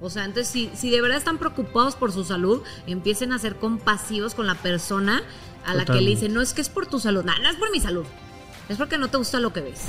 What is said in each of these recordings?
O sea, entonces si, si de verdad están preocupados por su salud, empiecen a ser compasivos con la persona a la que le dicen, no es que es por tu salud, no, no es por mi salud. Es porque no te gusta lo que ves.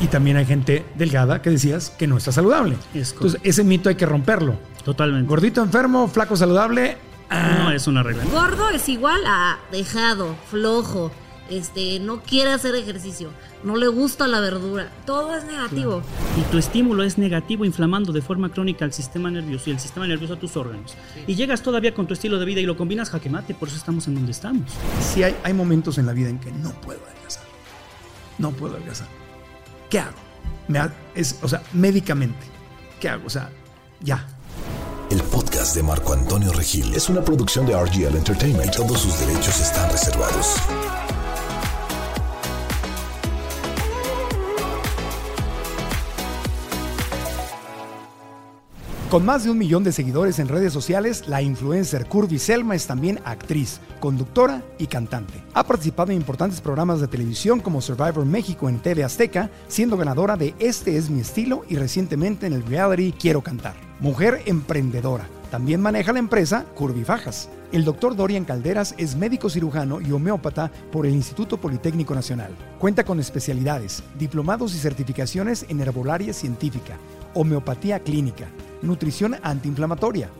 Y, también hay gente delgada que decías que no está saludable. Entonces, ese mito hay que romperlo. Totalmente. Gordito enfermo, flaco saludable. No es una regla. Gordo es igual a dejado, flojo, este, no quiere hacer ejercicio, no le gusta la verdura, todo es negativo. Y tu estímulo es negativo, inflamando de forma crónica el sistema nervioso y el sistema nervioso a tus órganos. Y llegas todavía con tu estilo de vida y lo combinas jaque mate, por eso estamos en donde estamos. Sí, hay, hay momentos en la vida en que no puedo adelgazar. No puedo adelgazar. ¿Qué hago? Me es, o sea, médicamente, ¿qué hago? O sea, ya, el podcast de Marco Antonio Regil es una producción de RGL Entertainment. Todos sus derechos están reservados. Con más de un millón de seguidores en redes sociales, la influencer Curvy Selma es también actriz, conductora y cantante. Ha participado en importantes programas de televisión como Survivor México en TV Azteca, siendo ganadora de Este es mi estilo y recientemente en el reality Quiero cantar. Mujer emprendedora. También maneja la empresa Curvy Fajas. El doctor Dorian Calderas es médico cirujano y homeópata por el Instituto Politécnico Nacional. Cuenta con especialidades, diplomados y certificaciones en herbolaria científica, homeopatía clínica, nutrición antiinflamatoria,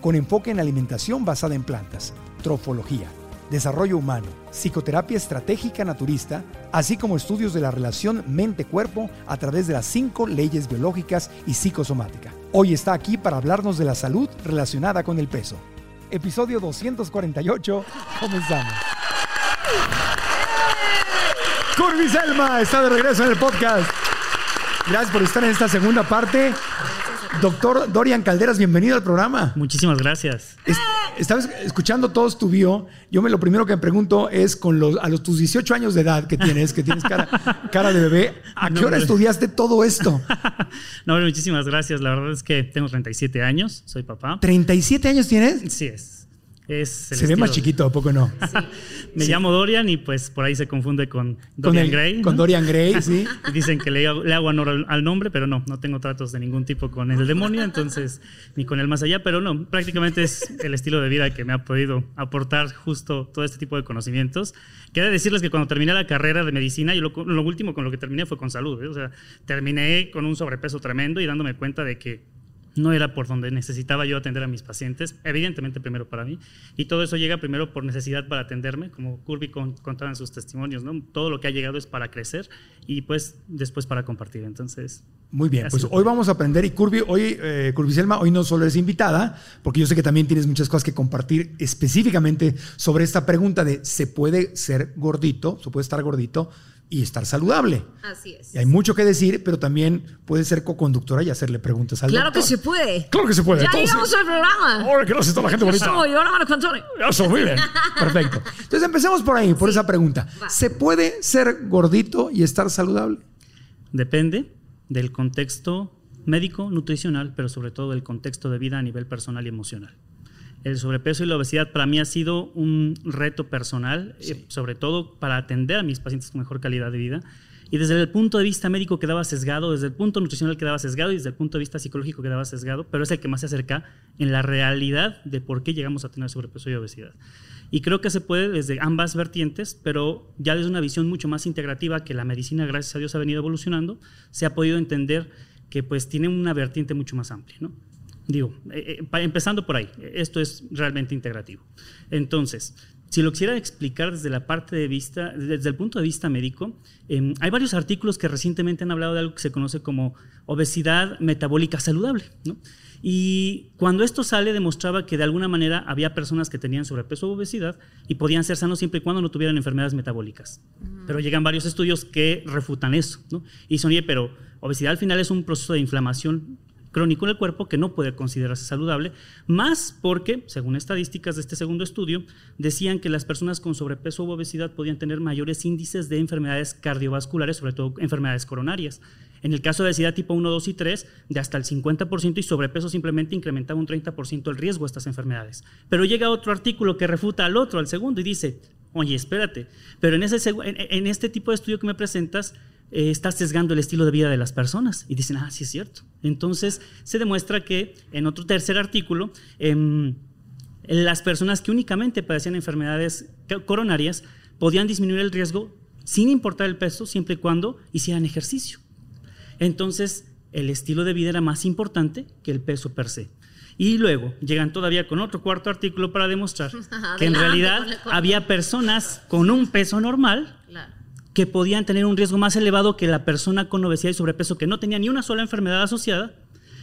con enfoque en alimentación basada en plantas, trofología, desarrollo humano, psicoterapia estratégica naturista, así como estudios de la relación mente-cuerpo a través de las cinco leyes biológicas y psicosomática. Hoy está aquí para hablarnos de la salud relacionada con el peso. Episodio 248, comenzamos. Curvis Selma está de regreso en el podcast. Gracias por estar en esta segunda parte. Doctor Dorian Calderas, bienvenido al programa. Muchísimas gracias. estaba escuchando todos tu bio. Yo me lo primero que me pregunto es con los a los tus 18 años de edad que tienes, que tienes cara, cara de bebé, ¿a qué hora estudiaste todo esto? no, muchísimas gracias. La verdad es que tengo 37 años, soy papá. ¿37 años tienes? Sí es se ve más chiquito, ¿a poco no? Me llamo Dorian y pues por ahí se confunde con Dorian Gray. Con Dorian Gray, sí. dicen que le, hago honor al, nombre, pero no, no tengo tratos de ningún tipo con el demonio, entonces, ni con el más allá, pero no, prácticamente es el estilo de vida que me ha podido aportar justo todo este tipo de conocimientos. Quiero decirles que cuando terminé la carrera de medicina, yo lo, último con lo que terminé fue con salud, ¿eh? o sea, terminé con un sobrepeso tremendo y dándome cuenta de que no era por donde necesitaba yo atender a mis pacientes, evidentemente primero para mí, y todo eso llega primero por necesidad para atenderme, como Curvy contaba en sus testimonios, ¿no? Todo lo que ha llegado es para crecer y pues después para compartir, entonces... Muy bien, pues hoy vamos a aprender y Curvy, hoy, eh, Curvy Selma, hoy no solo eres invitada, porque yo sé que también tienes muchas cosas que compartir específicamente sobre esta pregunta de ¿se puede ser gordito? ¿Se puede estar gordito? Y estar saludable. Así es. Y hay mucho que decir, pero también puede ser co-conductora y hacerle preguntas al Claro que se puede. Claro que se puede. Ya llegamos al programa. Ahora que no toda la gente bonita. Soy, Antonio. Eso, muy bien. Perfecto. Entonces empecemos por ahí, por esa pregunta. ¿Se puede ser gordito y estar saludable? Depende del contexto médico, nutricional, pero sobre todo del contexto de vida a nivel personal y emocional el sobrepeso y la obesidad para mí ha sido un reto personal, eh, sobre todo para atender a mis pacientes con mejor calidad de vida. Y desde el punto de vista médico quedaba sesgado, desde el punto nutricional quedaba sesgado y desde el punto de vista psicológico quedaba sesgado, pero es el que más se acerca en la realidad de por qué llegamos a tener sobrepeso y obesidad. Y creo que se puede desde ambas vertientes, pero ya desde una visión mucho más integrativa que la medicina, gracias a Dios, ha venido evolucionando, se ha podido entender que pues tiene una vertiente mucho más amplia. ¿no? Digo, eh, eh, empezando por ahí, esto es realmente integrativo. Entonces, si lo quisiera explicar desde la parte de vista, desde el punto de vista médico, em, hay varios artículos que recientemente han hablado de algo que se conoce como obesidad metabólica saludable. Y cuando esto sale, demostraba que de alguna manera había personas que tenían sobrepeso o obesidad y podían ser sanos siempre y cuando no tuvieran enfermedades metabólicas. Pero llegan varios estudios que refutan eso. Y son, oye, pero obesidad al final es un proceso de inflamación crónico en el cuerpo que no puede considerarse saludable, más porque, según estadísticas de este segundo estudio, decían que las personas con sobrepeso u obesidad podían tener mayores índices de enfermedades cardiovasculares, sobre todo enfermedades coronarias. En el caso de obesidad tipo 1, 2 y 3, de hasta el 50% y sobrepeso simplemente incrementaba un 30% el riesgo de estas enfermedades. Pero llega otro artículo que refuta al otro, al segundo, y dice, oye, espérate, pero en, este tipo de estudio que me presentas, eh, está sesgando el estilo de vida de las personas. Y dicen, ah, sí es cierto. Entonces se demuestra que en otro tercer artículo, em, las personas que únicamente padecían enfermedades coronarias podían disminuir el riesgo sin importar el peso, siempre y cuando hicieran ejercicio. Entonces, el estilo de vida era más importante que el peso per se. Y luego llegan todavía con otro cuarto artículo para demostrar que en realidad había personas con un peso normal que podían tener un riesgo más elevado que la persona con obesidad y sobrepeso que no tenía ni una sola enfermedad asociada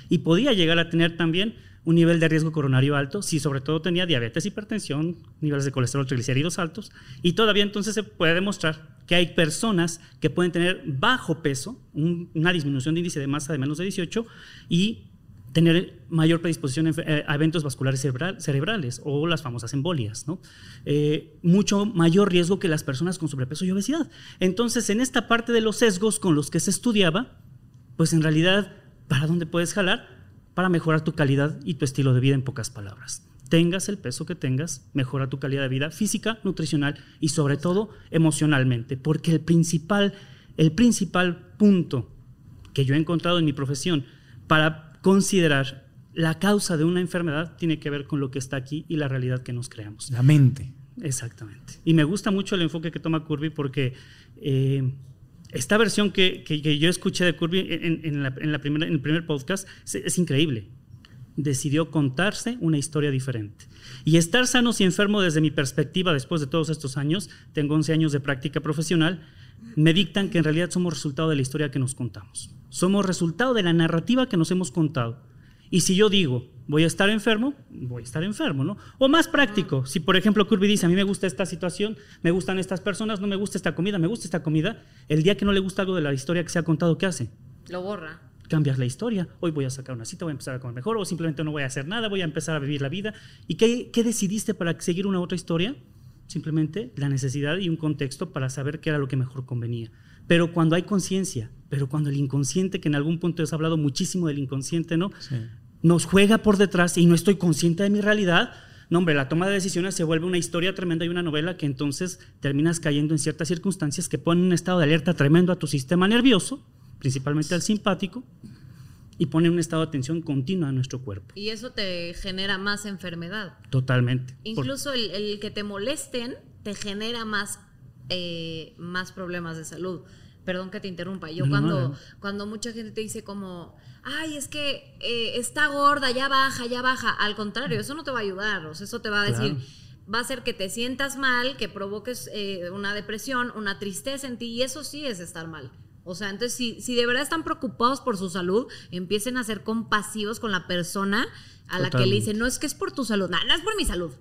y podía llegar a tener también un nivel de riesgo coronario alto, si sobre todo tenía diabetes, hipertensión, niveles de colesterol, triglicéridos altos, y todavía entonces se puede demostrar que hay personas que pueden tener bajo peso, una disminución de índice de masa de menos de 18 y tener mayor predisposición eh, a eventos vasculares cerebrales o las famosas embolias, ¿no? Eh, mucho mayor riesgo que las personas con sobrepeso y obesidad. Entonces, en esta parte de los sesgos con los que se estudiaba, pues en realidad, ¿para dónde puedes jalar? Para mejorar tu calidad y tu estilo de vida en pocas palabras. Tengas el peso que tengas, mejora tu calidad de vida física, nutricional y sobre todo emocionalmente, porque el principal, el principal punto que yo he encontrado en mi profesión para considerar la causa de una enfermedad tiene que ver con lo que está aquí y la realidad que nos creamos. La mente. Exactamente. Y me gusta mucho el enfoque que toma Curvy porque eh, esta versión que, yo escuché de Curvy en, la, primera, en el primer podcast es, increíble. Decidió contarse una historia diferente. Y estar sanos y enfermo desde mi perspectiva, después de todos estos años, tengo 11 años de práctica profesional, me dictan que en realidad somos resultado de la historia que nos contamos. Somos resultado de la narrativa que nos hemos contado. Y si yo digo, voy a estar enfermo, voy a estar enfermo, ¿no? O más práctico, si por ejemplo Kirby dice, a mí me gusta esta situación, me gustan estas personas, no me gusta esta comida, me gusta esta comida, el día que no le gusta algo de la historia que se ha contado, ¿qué hace? Lo borra. Cambias la historia, hoy voy a sacar una cita, voy a empezar a comer mejor, o simplemente no voy a hacer nada, voy a empezar a vivir la vida. ¿Y qué, qué decidiste para seguir una otra historia? Simplemente la necesidad y un contexto para saber qué era lo que mejor convenía. Pero cuando hay conciencia, pero cuando el inconsciente, que en algún punto has hablado muchísimo del inconsciente, ¿no? Nos juega por detrás y no estoy consciente de mi realidad, no, hombre, la toma de decisiones se vuelve una historia tremenda y una novela que entonces terminas cayendo en ciertas circunstancias que ponen un estado de alerta tremendo a tu sistema nervioso, principalmente al simpático, y pone un estado de atención continua a nuestro cuerpo. Y eso te genera más enfermedad. Totalmente. Incluso el, que te molesten te genera más, eh, más problemas de salud. Perdón que te interrumpa. Yo cuando, cuando mucha gente te dice como, ay, es que eh, está gorda, ya baja, ya baja. Al contrario, eso no te va a ayudar. O sea, eso te va a decir, va a hacer que te sientas mal, que provoques eh, una depresión, una tristeza en ti. Y eso sí es estar mal. O sea, entonces si, si de verdad están preocupados por su salud, empiecen a ser compasivos con la persona a la que le dicen, no es que es por tu salud, no, no es por mi salud,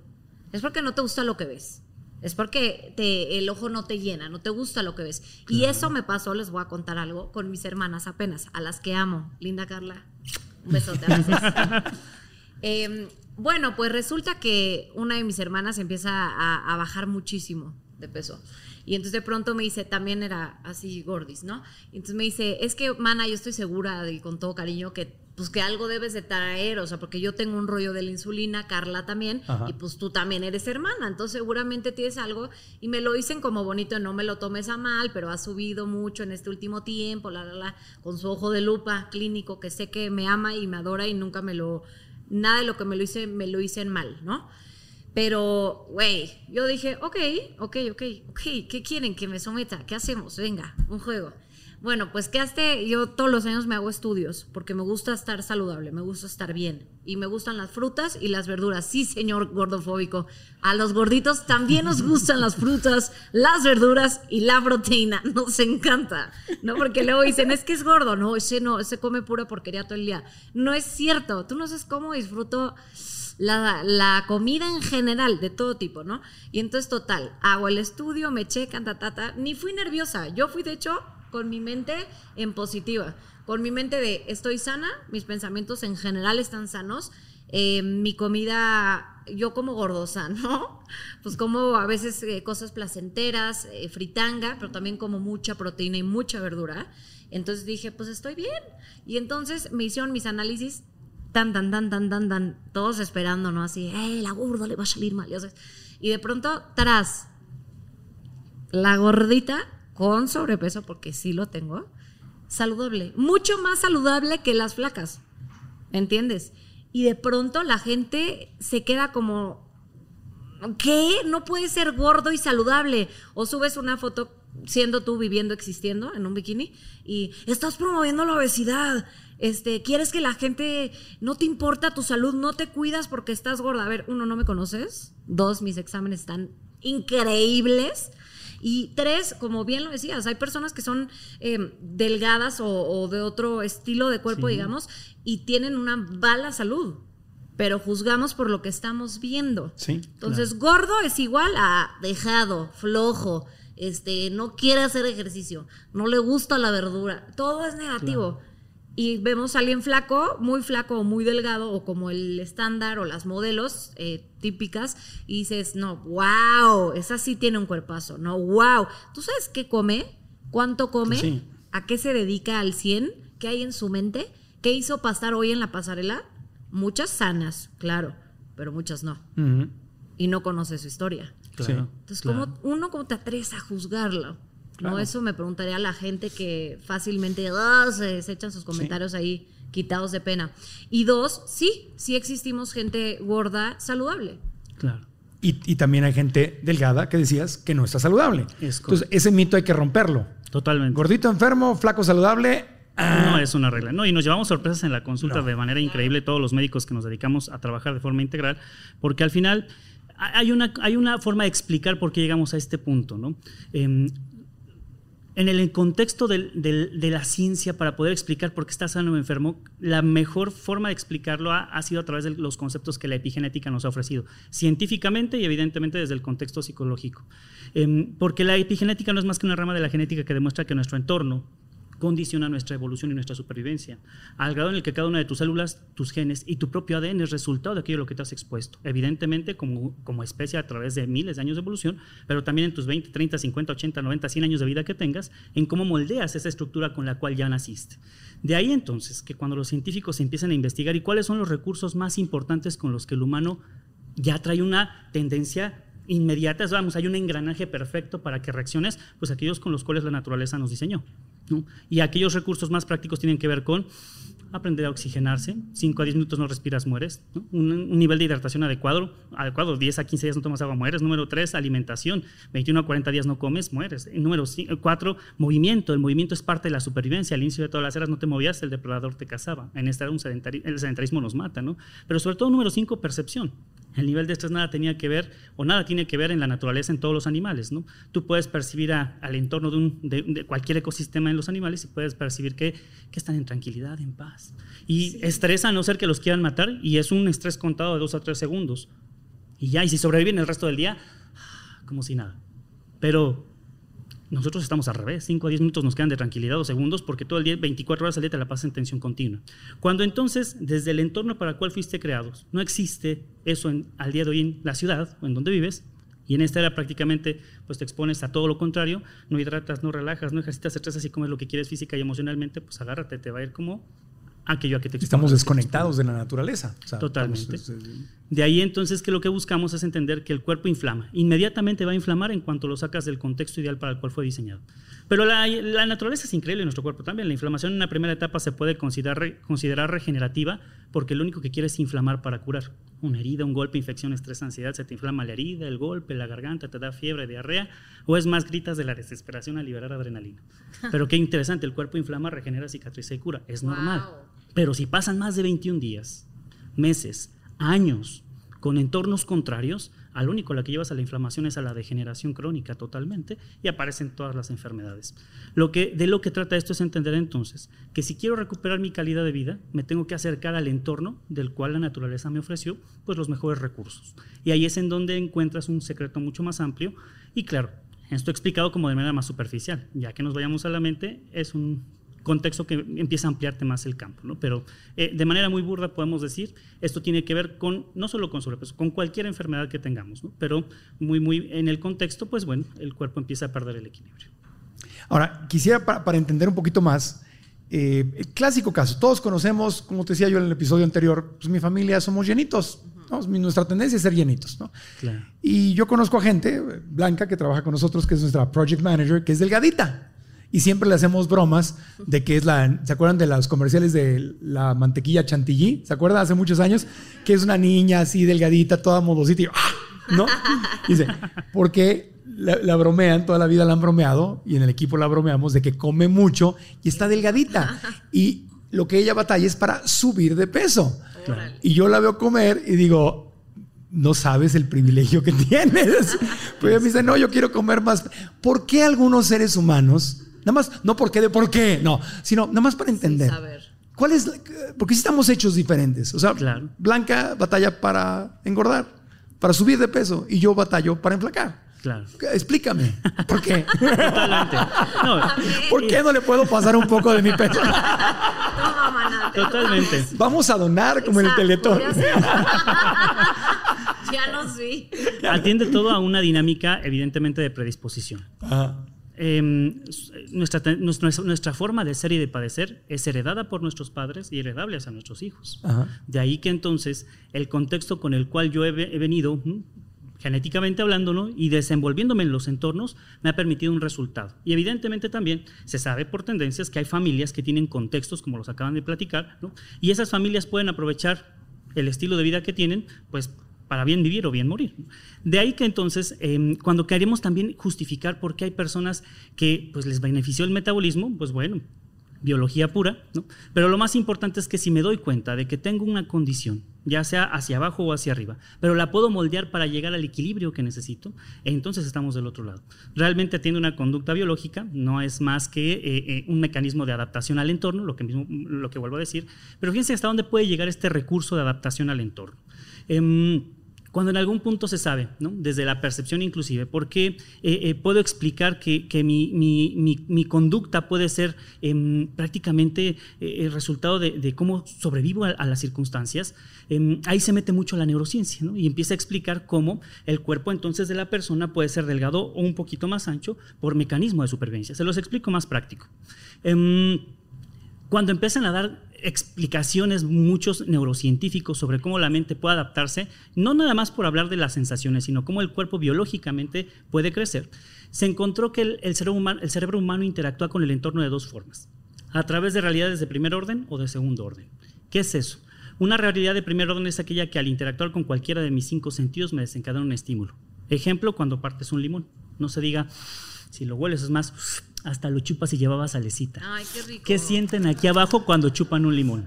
es porque no te gusta lo que ves. Es porque te, el ojo no te llena, no te gusta lo que ves. Y eso me pasó, les voy a contar algo, con mis hermanas apenas, a las que amo. Linda Carla, un besote a veces. Em, bueno, pues resulta que una de mis hermanas empieza a bajar muchísimo de peso. Y entonces de pronto me dice, también era así gordis, ¿no? Y entonces me dice, es que, mana, yo estoy segura y con todo cariño que pues que algo debes de traer, o sea, porque yo tengo un rollo de la insulina, Carla también, y pues tú también eres hermana, entonces seguramente tienes algo, y me lo dicen como bonito, no me lo tomes a mal, pero ha subido mucho en este último tiempo, la, la, la, con su ojo de lupa clínico, que sé que me ama y me adora y nunca me lo, nada de lo que me lo hice, me lo hice mal, ¿no? Pero, güey, yo dije, ok, ok, ok, ok, ¿qué quieren que me someta? ¿Qué hacemos? Venga, un juego. Bueno, pues que hasta yo todos los años me hago estudios porque me gusta estar saludable, me gusta estar bien y me gustan las frutas y las verduras. Sí, señor gordofóbico, a los gorditos también nos gustan las frutas, las verduras y la proteína. Nos encanta, ¿no? Porque luego dicen, es que es gordo, no, ese no, ese come pura porquería todo el día. No es cierto, tú no sabes cómo disfruto la, comida en general, de todo tipo, ¿no? Y entonces, total, hago el estudio, me checan, ta, ta, ta. Ni fui nerviosa. Yo fui, de hecho, con mi mente en positiva. Con mi mente de estoy sana, mis pensamientos en general están sanos. Eh, mi comida, yo como gordosa, ¿no? Pues como a veces eh, cosas placenteras, eh, fritanga, pero también como mucha proteína y mucha verdura. Entonces dije, pues estoy bien. Y entonces me hicieron mis análisis tan, tan, tan, tan, tan, tan, todos esperando, ¿no? Así, ¡eh, la gorda le va a salir mal! Y de pronto, tras, la gordita con sobrepeso, porque sí lo tengo, saludable. Mucho más saludable que las flacas. ¿Entiendes? Y de pronto la gente se queda como, ¿qué? No puede ser gordo y saludable. O subes una foto siendo tú viviendo, existiendo en un bikini y estás promoviendo la obesidad. Este, quieres que la gente no te importa tu salud, no te cuidas porque estás gorda. A ver, uno, no me conoces. Dos, mis exámenes están increíbles. Y tres, como bien lo decías, hay personas que son eh, delgadas o, de otro estilo de cuerpo, digamos, y tienen una mala salud, pero juzgamos por lo que estamos viendo. Sí, Entonces, gordo es igual a dejado, flojo, este, no quiere hacer ejercicio, no le gusta la verdura, todo es negativo y vemos a alguien flaco, muy flaco o muy delgado, o como el estándar o las modelos eh, típicas, y dices, no, wow, esa sí tiene un cuerpazo, no, wow. ¿Tú sabes qué come? ¿Cuánto come? ¿A qué se dedica al 100? ¿Qué hay en su mente? ¿Qué hizo pasar hoy en la pasarela? Muchas sanas, claro, pero muchas no. Y no conoce su historia. Entonces, uno cómo te atreves a juzgarlo? ¿no? Eso me preguntaría a la gente que fácilmente ah, se, echan sus comentarios ahí quitados de pena. Y dos, sí, sí existimos gente gorda saludable. Claro. Y, también hay gente delgada que decías que no está saludable. Entonces, ese mito hay que romperlo. Totalmente. Gordito enfermo, flaco saludable. Ah. No es una regla. No, y nos llevamos sorpresas en la consulta de manera increíble todos los médicos que nos dedicamos a trabajar de forma integral, porque al final hay una, hay una forma de explicar por qué llegamos a este punto. ¿no? Em, en el contexto de la ciencia para poder explicar por qué está sano o enfermo, la mejor forma de explicarlo ha, sido a través de los conceptos que la epigenética nos ha ofrecido, científicamente y evidentemente desde el contexto psicológico. Em, porque la epigenética no es más que una rama de la genética que demuestra que nuestro entorno, condiciona nuestra evolución y nuestra supervivencia, al grado en el que cada una de tus células, tus genes y tu propio ADN es resultado de aquello a lo que te has expuesto. Evidentemente, como, como especie a través de miles de años de evolución, pero también en tus 20, 30, 50, 80, 90, 100 años de vida que tengas, en cómo moldeas esa estructura con la cual ya naciste. De ahí entonces que cuando los científicos empiezan a investigar y cuáles son los recursos más importantes con los que el humano ya trae una tendencia inmediata, vamos, hay un engranaje perfecto para que reacciones, pues aquellos con los cuales la naturaleza nos diseñó. Y aquellos recursos más prácticos tienen que ver con aprender a oxigenarse, 5 a 10 minutos no respiras, mueres, Un, nivel de hidratación adecuado, adecuado, 10 a 15 días no tomas agua, mueres. Número 3, alimentación, 21 a 40 días no comes, mueres. Número 4, movimiento, el movimiento es parte de la supervivencia, al inicio de todas las eras no te movías, el depredador te cazaba, en esta era un el sedentarismo nos mata, ¿no? Pero sobre todo número 5, percepción. El nivel de estrés nada tenía que ver, o nada tiene que ver en la naturaleza en todos los animales. ¿no? Tú puedes percibir al entorno de, un, de, cualquier ecosistema en los animales y puedes percibir que, que están en tranquilidad, en paz. Y estresa a no ser que los quieran matar, y es un estrés contado de dos a tres segundos. Y ya, y si sobreviven el resto del día, como si nada. Pero nosotros estamos al revés, 5 a 10 minutos nos quedan de tranquilidad o segundos porque todo el día, 24 horas al día te la pasas en tensión continua. Cuando entonces, desde el entorno para el cual fuiste creados, no existe eso al día de hoy en la ciudad o en donde vives, y en esta era prácticamente, pues te expones a todo lo contrario, no hidratas, no relajas, no ejercitas, estresas y comes lo que quieres física y emocionalmente, pues agárrate, te va a ir como aquello a que te Estamos desconectados de la naturaleza. Totalmente. De ahí entonces que lo que buscamos es entender que el cuerpo inflama. Inmediatamente va a inflamar en cuanto lo sacas del contexto ideal para el cual fue diseñado. Pero la, naturaleza es increíble en nuestro cuerpo también. La inflamación en una primera etapa se puede considerar, considerar regenerativa porque lo único que quiere es inflamar para curar. Una herida, un golpe, infección, estrés, ansiedad, se te inflama la herida, el golpe, la garganta, te da fiebre, diarrea, o es más gritas de la desesperación a liberar adrenalina. Pero qué interesante, el cuerpo inflama, regenera, cicatriza y cura. Es normal. Pero si pasan más de 21 días, meses, años, con entornos contrarios, al único la que llevas a la inflamación es a la degeneración crónica totalmente y aparecen todas las enfermedades. Lo que, de lo que trata esto es entender entonces que si quiero recuperar mi calidad de vida, me tengo que acercar al entorno del cual la naturaleza me ofreció pues los mejores recursos. Y ahí es en donde encuentras un secreto mucho más amplio y claro, esto explicado como de manera más superficial, ya que nos vayamos a la mente, es un contexto que empieza a ampliarte más el campo. ¿no? Pero eh, de manera muy burda podemos decir, esto tiene que ver con, no solo con sobrepeso, con cualquier enfermedad que tengamos, ¿no? pero muy, muy en el contexto, pues bueno, el cuerpo empieza a perder el equilibrio. Ahora, quisiera para, entender un poquito más, eh, el clásico caso, todos conocemos, como te decía yo en el episodio anterior, pues mi familia somos llenitos, Nuestra tendencia es ser llenitos, ¿no? Y yo conozco a gente, Blanca, que trabaja con nosotros, que es nuestra project manager, que es delgadita. Y siempre le hacemos bromas de que es la. ¿Se acuerdan de los comerciales de la mantequilla chantilly? ¿Se acuerdan hace muchos años? Que es una niña así delgadita, toda modosita y. ¡ah! ¿No? dice, porque la, la, bromean, toda la vida la han bromeado y en el equipo la bromeamos de que come mucho y está delgadita. Y lo que ella batalla es para subir de peso. Y yo la veo comer y digo, no sabes el privilegio que tienes. Pues ella me dice, no, yo quiero comer más. ¿Por qué algunos seres humanos, nada más, no porque de por qué, no, sino nada más para entender. ¿Cuál es? Porque si estamos hechos diferentes. O sea, Blanca batalla para engordar, para subir de peso, y yo batallo para enflacar. Claro. Explícame. ¿Por qué? Totalmente. ¿Por qué no le puedo pasar un poco de mi peso? Totalmente. Vamos a donar como en el Teletón. ya no sí. Atiende todo a una dinámica, evidentemente, de predisposición. Em, nuestra, nuestra, forma de ser y de padecer es heredada por nuestros padres y heredable a nuestros hijos. De ahí que entonces el contexto con el cual yo he, he venido genéticamente hablando, y desenvolviéndome en los entornos, me ha permitido un resultado. Y evidentemente también se sabe por tendencias que hay familias que tienen contextos, como los acaban de platicar, y esas familias pueden aprovechar el estilo de vida que tienen, pues para bien vivir o bien morir. De ahí que entonces, em, cuando queremos también justificar por qué hay personas que pues, les benefició el metabolismo, pues bueno, biología pura, ¿no? Pero lo más importante es que si me doy cuenta de que tengo una condición, ya sea hacia abajo o hacia arriba, pero la puedo moldear para llegar al equilibrio que necesito, entonces estamos del otro lado. Realmente tiene una conducta biológica, no es más que eh, eh, un mecanismo de adaptación al entorno, lo que, mismo, lo que vuelvo a decir, pero fíjense hasta dónde puede llegar este recurso de adaptación al entorno. Em, cuando en algún punto se sabe, desde la percepción inclusive, porque eh, eh, puedo explicar que, mi, conducta puede ser em, prácticamente eh, el resultado de, cómo sobrevivo a, las circunstancias, em, ahí se mete mucho la neurociencia y empieza a explicar cómo el cuerpo entonces de la persona puede ser delgado o un poquito más ancho por mecanismo de supervivencia. Se los explico más práctico. Cuando empiezan a dar explicaciones muchos neurocientíficos sobre cómo la mente puede adaptarse, no nada más por hablar de las sensaciones, sino cómo el cuerpo biológicamente puede crecer, se encontró que el, cerebro, humano, el cerebro humano interactúa con el entorno de dos formas, a través de realidades de primer orden o de segundo orden. ¿Qué es eso? Una realidad de primer orden es aquella que al interactuar con cualquiera de mis cinco sentidos me desencadena un estímulo. Ejemplo, cuando partes un limón. No se diga, si lo hueles es más hasta lo chupas y llevaba salecita. Ay, qué rico. ¿Qué sienten aquí abajo cuando chupan un limón?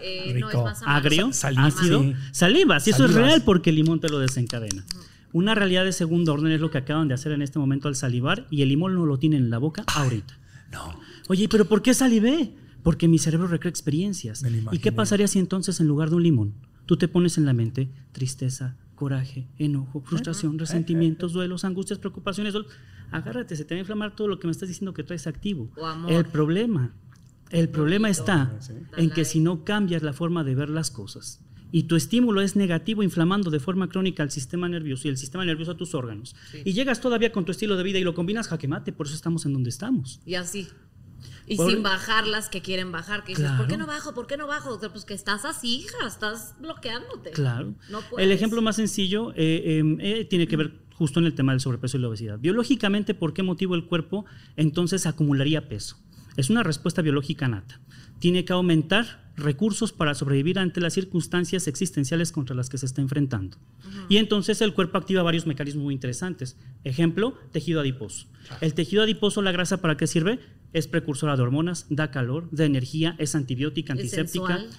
Eh, no, es más ¿Agrio? ¿Ácido? Saliva. Si eso es real porque el limón te lo desencadena. Una realidad de segundo orden es lo que acaban de hacer en este momento al salivar y el limón no lo tiene en la boca ahorita. No. Oye, pero ¿por qué salivé? Porque mi cerebro recrea experiencias. ¿Y qué pasaría si entonces en lugar de un limón tú te pones en la mente tristeza, coraje, enojo, frustración, resentimientos, duelos, angustias, preocupaciones? Agárrate, se te va a inflamar todo lo que me estás diciendo que traes activo. El problema, el problema está en que si no cambias la forma de ver las cosas y tu estímulo es negativo, inflamando de forma crónica al sistema nervioso y el sistema nervioso a tus órganos, y llegas todavía con tu estilo de vida y lo combinas, jaque mate, por eso estamos en donde estamos. Y así. Y sin bajar las que quieren bajar, que dices, ¿por qué no bajo? ¿Por qué no bajo? Pues que estás así, hija, estás bloqueándote. Claro. el ejemplo más sencillo eh, em, eh, tiene que ver justo en el tema del sobrepeso y la obesidad. Biológicamente, ¿por qué motivo el cuerpo entonces acumularía peso? Es una respuesta biológica nata. Tiene que aumentar recursos para sobrevivir ante las circunstancias existenciales contra las que se está enfrentando. Y entonces el cuerpo activa varios mecanismos muy interesantes. Ejemplo, tejido adiposo. El tejido adiposo, la grasa, ¿para qué sirve? Es precursora de hormonas, da calor, da energía, es antibiótica, antiséptica. Es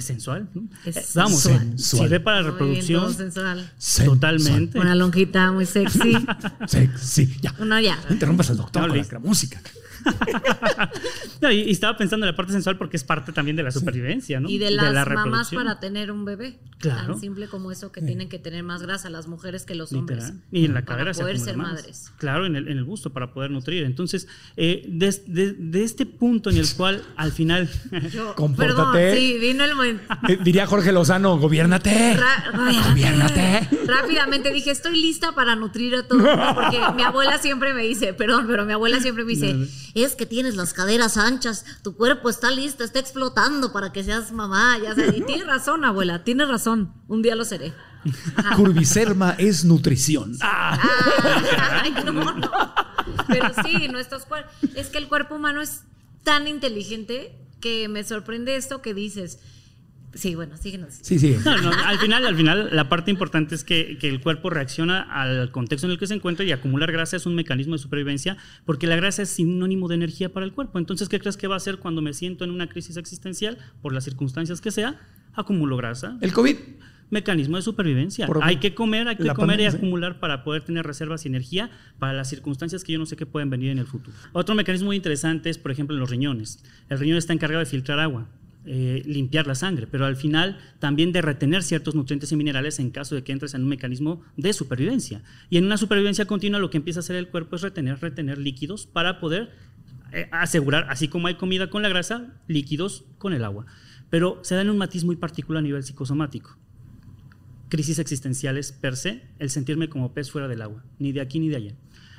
sensual. Es Vamos, sirve para la reproducción. Sensual. Totalmente. Una lonjita muy sexy. sexy. Ya. No interrumpas al doctor con la música. y, estaba pensando en la parte sensual porque es parte también de la supervivencia, ¿no? Y de las mamás para tener un bebé. Claro. Tan simple como eso que tienen que tener más grasa las mujeres que los hombres. Y en la cadera para poder ser madres. Claro, en el, en el, busto para poder nutrir. Entonces, eh, de, este punto en el cual al final. Compórtate. sí, vino el momento. Eh, diría Jorge Lozano, gobiernate. gobiernate. Rápidamente dije, estoy lista para nutrir a todo mundo porque mi abuela siempre me dice, perdón, pero mi abuela siempre me dice, es que tienes las caderas anchas, tu cuerpo está listo, está explotando para que seas mamá. Ya y tiene razón, abuela, tiene razón. Un día lo seré. Curviselma es nutrición. Ah, ay, no, no. Pero sí, nuestros cuerpos. Es que el cuerpo humano es tan inteligente que me sorprende esto que dices. Sí, bueno, síguenos. Sí, sí. No, no, al final, al final, la parte importante es que, que, el cuerpo reacciona al contexto en el que se encuentra y acumular grasa es un mecanismo de supervivencia porque la grasa es sinónimo de energía para el cuerpo. Entonces, ¿qué crees que va a hacer cuando me siento en una crisis existencial, por las circunstancias que sea? Acumulo grasa. El COVID mecanismo de supervivencia. Por hay que comer, hay que comer y acumular para poder tener reservas y energía para las circunstancias que yo no sé qué pueden venir en el futuro. Otro mecanismo muy interesante es, por ejemplo, en los riñones. El riñón está encargado de filtrar agua. Eh, limpiar la sangre, pero al final también de retener ciertos nutrientes y minerales en caso de que entres en un mecanismo de supervivencia. Y en una supervivencia continua lo que empieza a hacer el cuerpo es retener, retener líquidos para poder eh, asegurar, así como hay comida con la grasa, líquidos con el agua. Pero se da en un matiz muy particular a nivel psicosomático crisis existenciales per se, el sentirme como pez fuera del agua, ni de aquí ni de allá.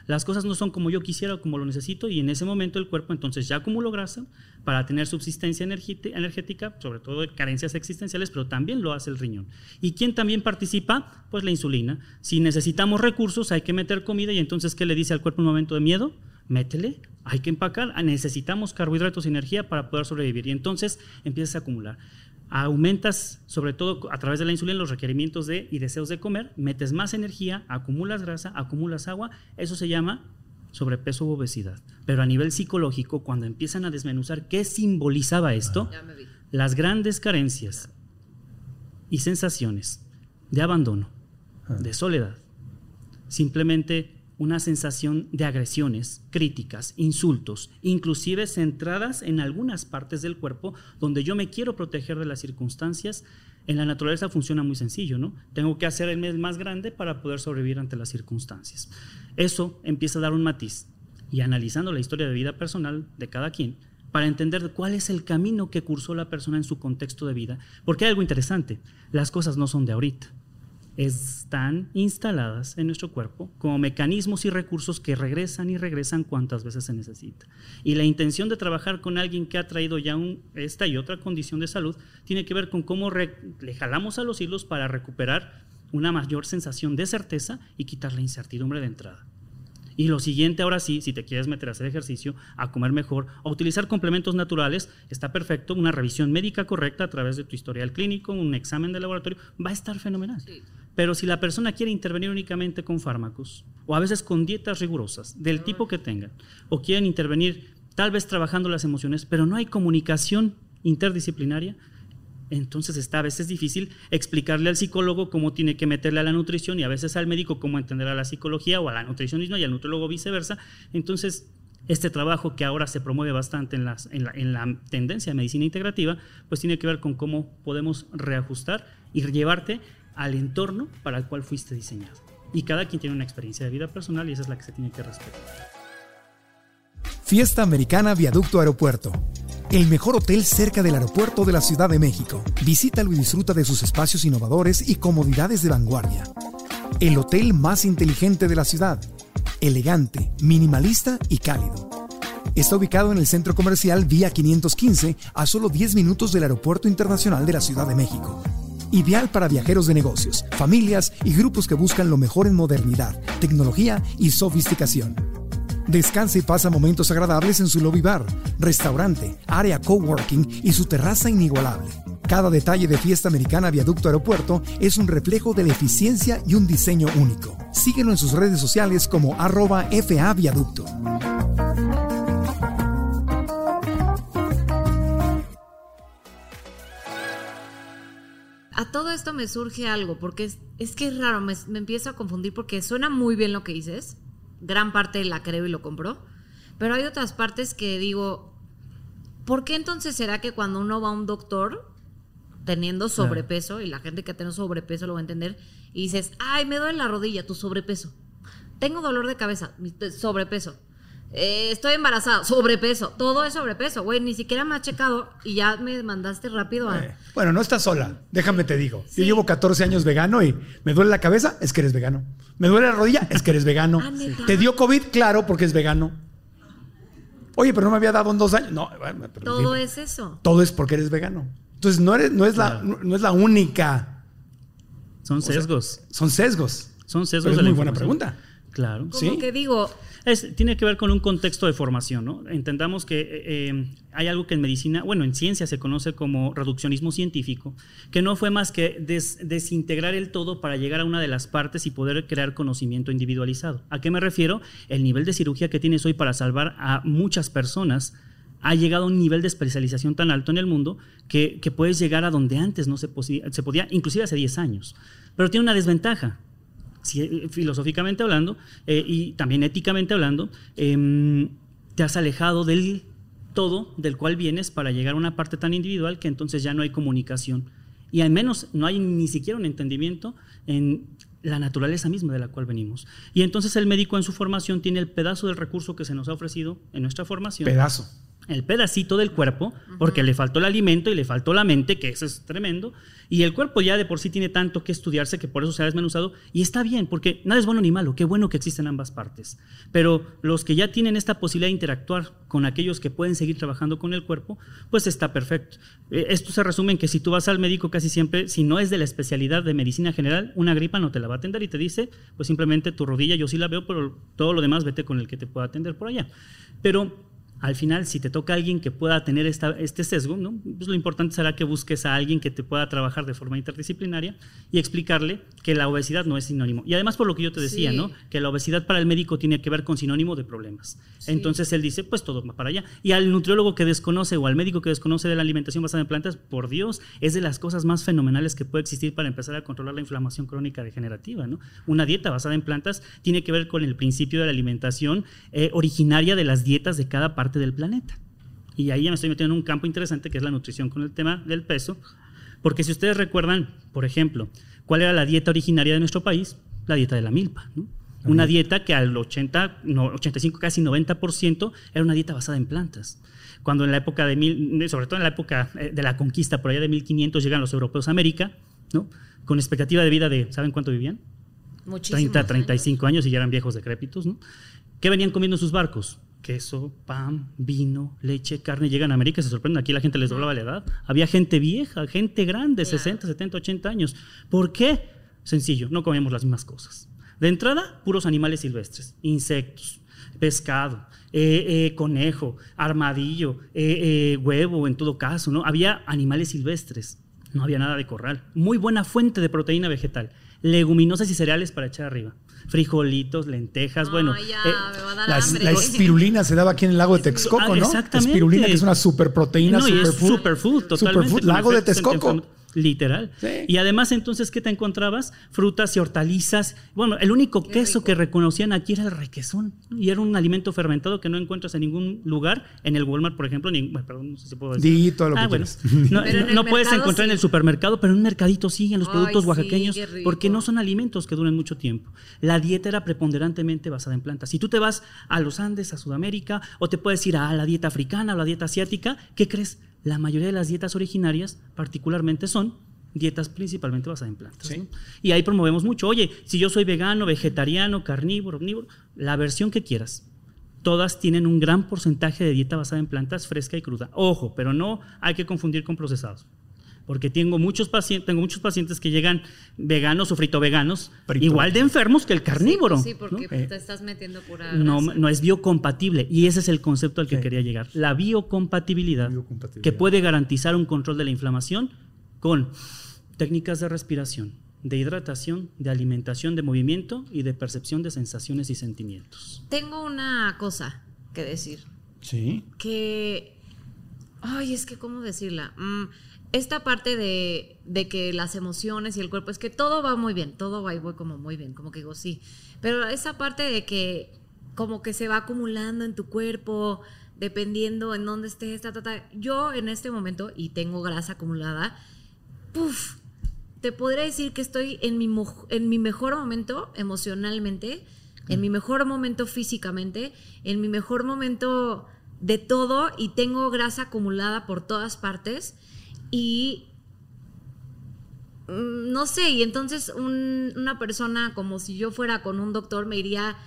Las cosas no son como yo quisiera o como lo necesito y en ese momento el cuerpo entonces ya acumuló grasa para tener subsistencia energética, sobre todo de carencias existenciales, pero también lo hace el riñón. ¿Y quién también participa? Pues la insulina. Si necesitamos recursos hay que meter comida y entonces ¿qué le dice al cuerpo en un momento de miedo? Métele, hay que empacar, necesitamos carbohidratos y energía para poder sobrevivir y entonces empiezas a acumular aumentas, sobre todo a través de la insulina, los requerimientos de, y deseos de comer, metes más energía, acumulas grasa, acumulas agua, eso se llama sobrepeso u obesidad. Pero a nivel psicológico, cuando empiezan a desmenuzar qué simbolizaba esto, las grandes carencias y sensaciones de abandono, ah. de soledad, simplemente una sensación de agresiones, críticas, insultos, inclusive centradas en algunas partes del cuerpo donde yo me quiero proteger de las circunstancias. En la naturaleza funciona muy sencillo, ¿no? Tengo que hacer el mes más grande para poder sobrevivir ante las circunstancias. Eso empieza a dar un matiz. Y analizando la historia de vida personal de cada quien, para entender cuál es el camino que cursó la persona en su contexto de vida. Porque hay algo interesante, las cosas no son de ahorita están instaladas en nuestro cuerpo como mecanismos y recursos que regresan y regresan cuantas veces se necesita. Y la intención de trabajar con alguien que ha traído ya esta y otra condición de salud tiene que ver con cómo le jalamos a los hilos para recuperar una mayor sensación de certeza y quitar la incertidumbre de entrada. Y lo siguiente, ahora sí, si te quieres meter a hacer ejercicio, a comer mejor, a utilizar complementos naturales, está perfecto. Una revisión médica correcta a través de tu historial clínico, un examen de laboratorio, va a estar fenomenal. Pero si la persona quiere intervenir únicamente con fármacos, o a veces con dietas rigurosas, del tipo que tengan, o quieren intervenir tal vez trabajando las emociones, pero no hay comunicación interdisciplinaria, entonces está a veces difícil explicarle al psicólogo cómo tiene que meterle a la nutrición y a veces al médico cómo entender a la psicología o a la nutricionismo y al nutrólogo viceversa. Entonces, este trabajo que ahora se promueve bastante en, en, la, en la tendencia de medicina integrativa, pues tiene que ver con cómo podemos reajustar y llevarte al entorno para el cual fuiste diseñado. Y cada quien tiene una experiencia de vida personal y esa es la que se tiene que respetar. Fiesta Americana Viaducto Aeropuerto. El mejor hotel cerca del aeropuerto de la Ciudad de México. Visítalo y disfruta de sus espacios innovadores y comodidades de vanguardia. El hotel más inteligente de la ciudad. Elegante, minimalista y cálido. Está ubicado en el centro comercial Vía 515, a solo 10 minutos del Aeropuerto Internacional de la Ciudad de México ideal para viajeros de negocios, familias y grupos que buscan lo mejor en modernidad, tecnología y sofisticación. Descansa y pasa momentos agradables en su lobby bar, restaurante, área coworking y su terraza inigualable. Cada detalle de Fiesta Americana Viaducto Aeropuerto es un reflejo de la eficiencia y un diseño único. Síguelo en sus redes sociales como arroba FA Viaducto. Todo esto me surge algo, porque es, que es raro, me, empiezo a confundir porque suena muy bien lo que dices, gran parte la creo y lo compro, pero hay otras partes que digo, ¿por qué entonces será que cuando uno va a un doctor teniendo sobrepeso, y la gente que tiene sobrepeso lo va a entender, y dices, ay, me duele la rodilla, tu sobrepeso, tengo dolor de cabeza, sobrepeso, eh, estoy embarazada, sobrepeso, todo es sobrepeso, güey, ni siquiera me ha checado y ya me mandaste rápido a... Eh, bueno, no estás sola, déjame te digo. Yo llevo 14 años vegano y me duele la cabeza, es que eres vegano. Me duele la rodilla, es que eres vegano. Ah, te dio COVID, claro, porque es vegano. Oye, pero no me había dado en dos años. No, todo es eso. Todo es porque eres vegano. Entonces no, eres, no, es, la, no es la única Son sesgos. son sesgos. Son sesgos Pero de es la muy buena pregunta. Claro. Como que digo, Es- tiene que ver con un contexto de formación, ¿no? Entendamos que eh, eh, hay algo que en medicina, bueno, en ciencia se conoce como reduccionismo científico, que no fue más que des- desintegrar el todo para llegar a una de las partes y poder crear conocimiento individualizado. ¿A qué me refiero? El nivel de cirugía que tienes hoy para salvar a muchas personas ha llegado a un nivel de especialización tan alto en el mundo que, puedes llegar a donde antes no se, se podía, inclusive hace 10 años. Pero tiene una desventaja eh, filosóficamente hablando eh, y también éticamente hablando, em, te has alejado del todo del cual vienes para llegar a una parte tan individual que entonces ya no hay comunicación. Y al menos no hay ni siquiera un entendimiento en la naturaleza misma de la cual venimos. Y entonces el médico en su formación tiene el pedazo del recurso que se nos ha ofrecido en nuestra formación Pedazo. El pedacito del cuerpo, porque le faltó el alimento y le faltó la mente, que eso es tremendo, y el cuerpo ya de por sí tiene tanto que estudiarse que por eso se ha desmenuzado, y está bien, porque nada es bueno ni malo, qué bueno que existen ambas partes. Pero los que ya tienen esta posibilidad de interactuar con aquellos que pueden seguir trabajando con el cuerpo, pues está perfecto. Eh, Esto se resume en que si tú vas al médico casi siempre, si no es de la especialidad de medicina general, una gripa no te la va a atender y te dice, pues simplemente tu rodilla yo sí la veo, pero todo lo demás vete con el que te pueda atender por allá. Pero al final, si te toca alguien que pueda tener esta- este sesgo, ¿no? pues lo importante será que busques a alguien que te pueda trabajar de forma interdisciplinaria y explicarle que la obesidad no es sinónimo. Y además, por lo que yo te decía, Sí. ¿no? que la obesidad para el médico tiene que ver con sinónimo de problemas. Entonces él dice, pues todo va para allá. Y al nutriólogo que desconoce o al médico que desconoce de la alimentación basada en plantas, por Dios, es de las cosas más fenomenales que puede existir para empezar a controlar la inflamación crónica degenerativa. ¿no? Una dieta basada en plantas tiene que ver con el principio de la alimentación eh, originaria de las dietas de cada parte del planeta. Y ahí ya me estoy metiendo en un campo interesante que es la nutrición con el tema del peso. Porque si ustedes recuerdan, por ejemplo, cuál era la dieta originaria de nuestro país, la dieta de la milpa. ¿no? Una dieta que al 80, no, 85, casi 90% era una dieta basada en plantas. Cuando en la época de mil, sobre todo en la época eh, de la conquista, por allá de 1500, llegan los europeos a América, ¿no? con expectativa de vida de, ¿saben cuánto vivían? muchísimo. 30, 35 años y ya eran viejos decrépitos, ¿no? ¿Qué venían comiendo en sus barcos? Queso, pan, vino, leche, carne. Llegan a América y se sorprenden. Aquí la gente les doblaba la edad. Había gente vieja, gente grande, 60, 70, 80 años. ¿Por qué? Sencillo, no comíamos las mismas cosas. De entrada, puros animales silvestres, insectos, pescado, eh, eh, conejo, armadillo, eh, eh, huevo en todo caso, ¿no? Había animales silvestres, no había nada de corral. Muy buena fuente de proteína vegetal, leguminosas y cereales para echar arriba. Frijolitos, lentejas, bueno. Ay, ya, eh, me va a dar La, hambre. la espirulina se daba aquí en el lago de Texcoco, Ah, ¿no? exactamente. Espirulina, que es una superproteína, No, y es superfood. superfood, totalmente. Superfood, lago de Texcoco. Literal. Sí. Y además, entonces, ¿qué te encontrabas? Frutas y hortalizas. Bueno, el único Qué queso rico. que reconocían aquí era el requesón. Y era un alimento fermentado que no encuentras en ningún lugar. En el Walmart, por ejemplo, ni, bueno, perdón, no sé si puedo decir. Todo lo que ah, bueno. quieras. No, no- puedes encontrar en el supermercado, pero en un mercadito sí, en los Ay, productos sí, oaxaqueños, porque no son alimentos que duren mucho tiempo. La dieta era preponderantemente basada en plantas. Si tú te vas a los Andes, a Sudamérica, o te puedes ir a la dieta africana o la dieta asiática, ¿qué crees? La mayoría de las dietas originarias, particularmente, son dietas principalmente basadas en plantas. Sí. ¿no? Y ahí promovemos mucho. Oye, si yo soy vegano, vegetariano, carnívoro, omnívoro, la versión que quieras. Todas tienen un gran porcentaje de dieta basada en plantas fresca y cruda. Ojo, pero no hay que confundir con procesados. Porque tengo muchos, pacientes, tengo muchos pacientes que llegan veganos o frito veganos, Frito. igual de enfermos que el carnívoro. Sí, sí, porque ¿no? te estás metiendo pura No, no es biocompatible y ese es el concepto al que Sí. quería llegar. La biocompatibilidad, Biocompatibilidad. que puede garantizar un control de la inflamación con técnicas de respiración, de hidratación, de alimentación, de movimiento y de percepción de sensaciones y sentimientos. Tengo una cosa que decir. Sí. que. Ay, es que, ¿cómo decirla? Mm, esta parte de, de que las emociones y el cuerpo, es que todo va muy bien, todo va y voy como muy bien, como que digo sí. Pero esa parte de que, como que se va acumulando en tu cuerpo, dependiendo en dónde estés, ta, ta, ta. Yo en este momento, y tengo grasa acumulada, puf, te podría decir que estoy en mi, mo- en mi mejor momento emocionalmente, en mi mejor momento físicamente, en mi mejor momento de todo y tengo grasa acumulada por todas partes y mm, no sé, y entonces un- una persona como si yo fuera con un doctor me diría,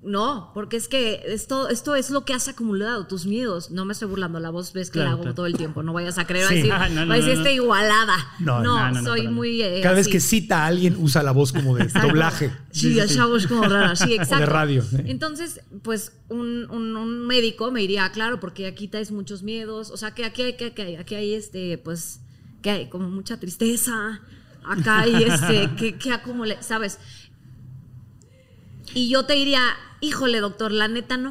No, porque es que esto, esto es lo que has acumulado, tus miedos. No me estoy burlando, la voz ves que la hago todo el tiempo. No vayas a creer, Sí. decir, Ah, no, no, va a decir, no, no. está igualada. No, No, no, no, soy muy. eh, Cada vez que cita a alguien usa la voz como de doblaje. Sí, el chavo es como rara, sí, exacto. radio, sí. Entonces, pues un, un- un médico me diría, claro, porque aquí traes muchos miedos, o sea, que aquí hay, que, que hay, aquí hay este, pues, que hay como mucha tristeza, acá hay este, que, que acumule, ¿sabes? Y yo te diría, híjole, doctor, la neta no.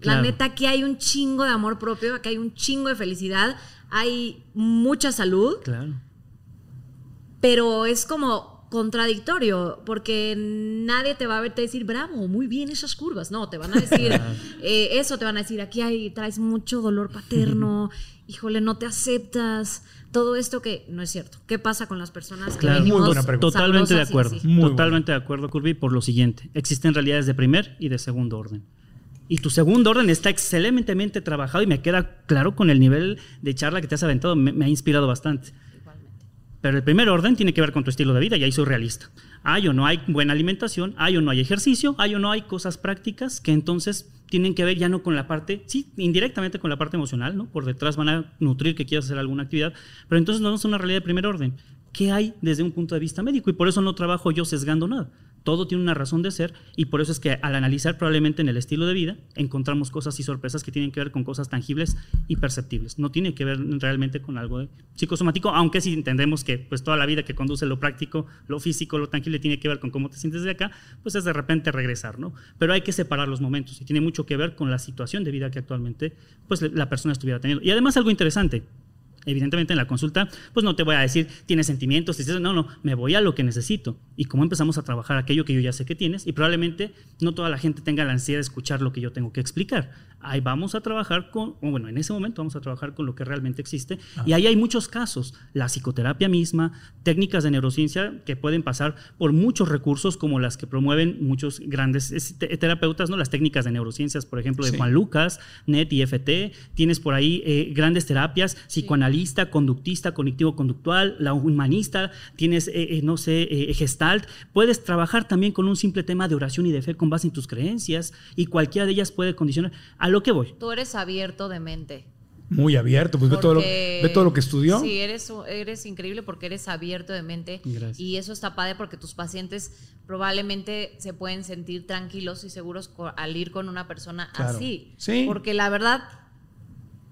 La Claro. neta, aquí hay un chingo de amor propio, aquí hay un chingo de felicidad, hay mucha salud Claro. pero es como contradictorio, porque nadie te va a verte decir, bravo, muy bien esas curvas. No, te van a decir eh, eso, te van a decir, aquí hay, traes mucho dolor paterno, híjole, no te aceptas. Todo esto que no es cierto. ¿Qué pasa con las personas que Claro, venimos buena pregunta. totalmente de acuerdo. Muy totalmente de acuerdo, Curvy, por lo siguiente. Existen realidades de primer y de segundo orden. Y tu segundo orden está excelentemente trabajado y me queda claro con el nivel de charla que te has aventado. Me, me ha inspirado bastante. Pero el primer orden tiene que ver con tu estilo de vida y ahí soy realista. Hay o no hay buena alimentación, hay o no hay ejercicio, hay o no hay cosas prácticas que entonces tienen que ver ya no con la parte, sí, indirectamente con la parte emocional, ¿no? Por detrás van a nutrir que quieras hacer alguna actividad, pero entonces no es una realidad de primer orden. ¿Qué hay desde un punto de vista médico? Y por eso no trabajo yo sesgando nada. Todo tiene una razón de ser y por eso es que al analizar probablemente en el estilo de vida encontramos cosas y sorpresas que tienen que ver con cosas tangibles y perceptibles. No tiene que ver realmente con algo psicosomático, aunque sí entendemos que pues toda la vida que conduce lo práctico, lo físico, lo tangible tiene que ver con cómo te sientes de acá, pues es de repente regresar, ¿no? Pero hay que separar los momentos y tiene mucho que ver con la situación de vida que actualmente pues la persona estuviera teniendo. Y además algo interesante, Evidentemente en la consulta, pues no te voy a decir, tienes sentimientos, tristeza, no, no, me voy a lo que necesito. Y cómo empezamos a trabajar aquello que yo ya sé que tienes, y probablemente no toda la gente tenga la ansiedad de escuchar lo que yo tengo que explicar. Ahí vamos a trabajar con, o bueno, en ese momento vamos a trabajar con lo que realmente existe. Y ahí hay muchos casos, la psicoterapia misma, técnicas de neurociencia que pueden pasar por muchos recursos como las que promueven muchos grandes es- te- terapeutas, ¿no? Las técnicas de neurociencias, por ejemplo, de Sí. Juan Lucas, NET y FT. Tienes por ahí eh, grandes terapias, psicoanalista, conductista, cognitivo-conductual, la humanista, tienes, eh, eh, no sé, eh, gestalt. Puedes trabajar también con un simple tema de oración y de fe con base en tus creencias y cualquiera de ellas puede condicionar. A lo que voy. Tú eres abierto de mente. Muy abierto, pues ve todo, lo, ve todo lo que estudió. Sí, eres, eres increíble porque eres abierto de mente. Gracias. Y eso está padre porque tus pacientes probablemente se pueden sentir tranquilos y seguros al ir con una persona Claro. así. Sí. Porque la verdad,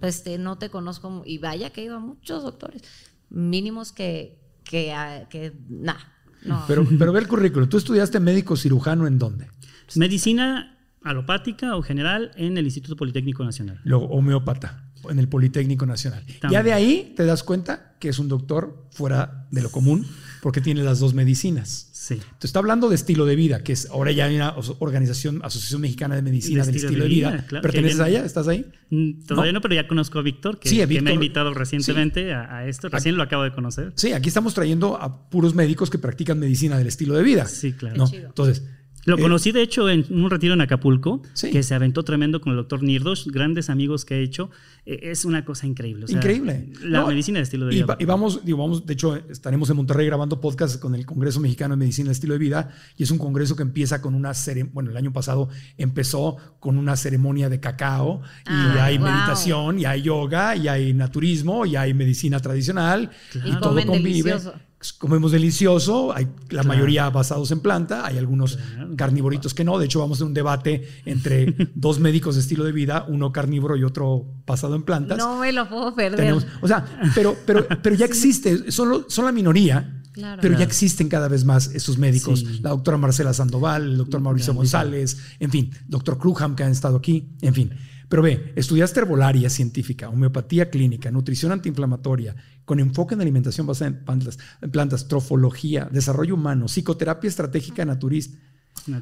este, no te conozco y vaya que he ido a muchos doctores mínimos que, que, ah, que nah, no. Pero, pero ve el currículo. ¿Tú estudiaste médico cirujano en dónde? Medicina alopática o general en el Instituto Politécnico Nacional. Luego, homeópata en el Politécnico Nacional. Ya de ahí te das cuenta que es un doctor fuera de lo común porque tiene las dos medicinas. Sí. Te está hablando de estilo de vida, que es ahora ya hay una organización, Asociación Mexicana de Medicina De del estilo Estilo de de Vida. claro, ¿Perteneces a ella? ¿Estás ahí? Mm, Todavía No. no, pero ya conozco a Víctor, que, Sí, a que me ha invitado recientemente a, a esto. Recién lo acabo de conocer. Sí, aquí estamos trayendo a puros médicos que practican medicina del estilo de vida. Sí, claro. ¿no? Entonces, Lo eh, conocí, de hecho, en un retiro en Acapulco, Sí. que se aventó tremendo con el doctor Nirdos, grandes amigos que he hecho. Eh, Es una cosa increíble. o sea, Increíble. La No, medicina de estilo de y, vida. va- y vamos, digo, vamos, de hecho, estaremos en Monterrey grabando podcast con el Congreso Mexicano de Medicina del Estilo de Vida y es un congreso que empieza con una ceremonia, bueno, el año pasado empezó con una ceremonia de cacao y Ah, hay wow. meditación y hay yoga y hay naturismo y hay medicina tradicional Claro. y Y todo convive. delicioso. Comemos delicioso, hay la Claro. mayoría basados en planta, hay algunos Claro. carnivoritos que no. De hecho, vamos a un debate entre dos médicos de estilo de vida, uno carnívoro y otro basado en plantas. no me lo puedo perder. Tenemos- o sea, pero, pero, pero ya existe, son, lo- son la minoría, Claro. pero ya existen cada vez más estos médicos. Sí. La doctora Marcela Sandoval, el doctor Mauricio Grandísimo. González, en fin, doctor Krughan que han estado aquí, en fin. Pero ve, estudiaste herbolaria científica, homeopatía clínica, nutrición antiinflamatoria, con enfoque en alimentación basada en plantas, en plantas trofología, desarrollo humano, psicoterapia estratégica naturista.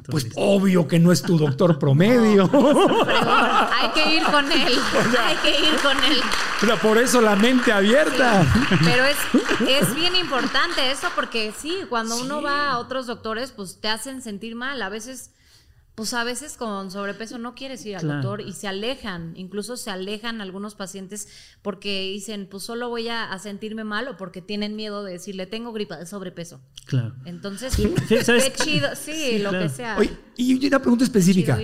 Pues obvio que no es tu doctor promedio. Hay que ir con él. Hay que ir con él. O sea, por eso la mente abierta. Pero es, es bien importante eso porque sí, cuando uno va a otros doctores, pues te hacen sentir mal. A veces pues a veces con sobrepeso no quieres ir al Claro. doctor y se alejan, incluso se alejan algunos pacientes porque dicen, pues solo voy a, a sentirme mal o porque tienen miedo de decirle, tengo gripa de sobrepeso. Claro. Entonces, Sí, qué chido, sí, Sí, lo claro. que sea. Oye, y una pregunta específica.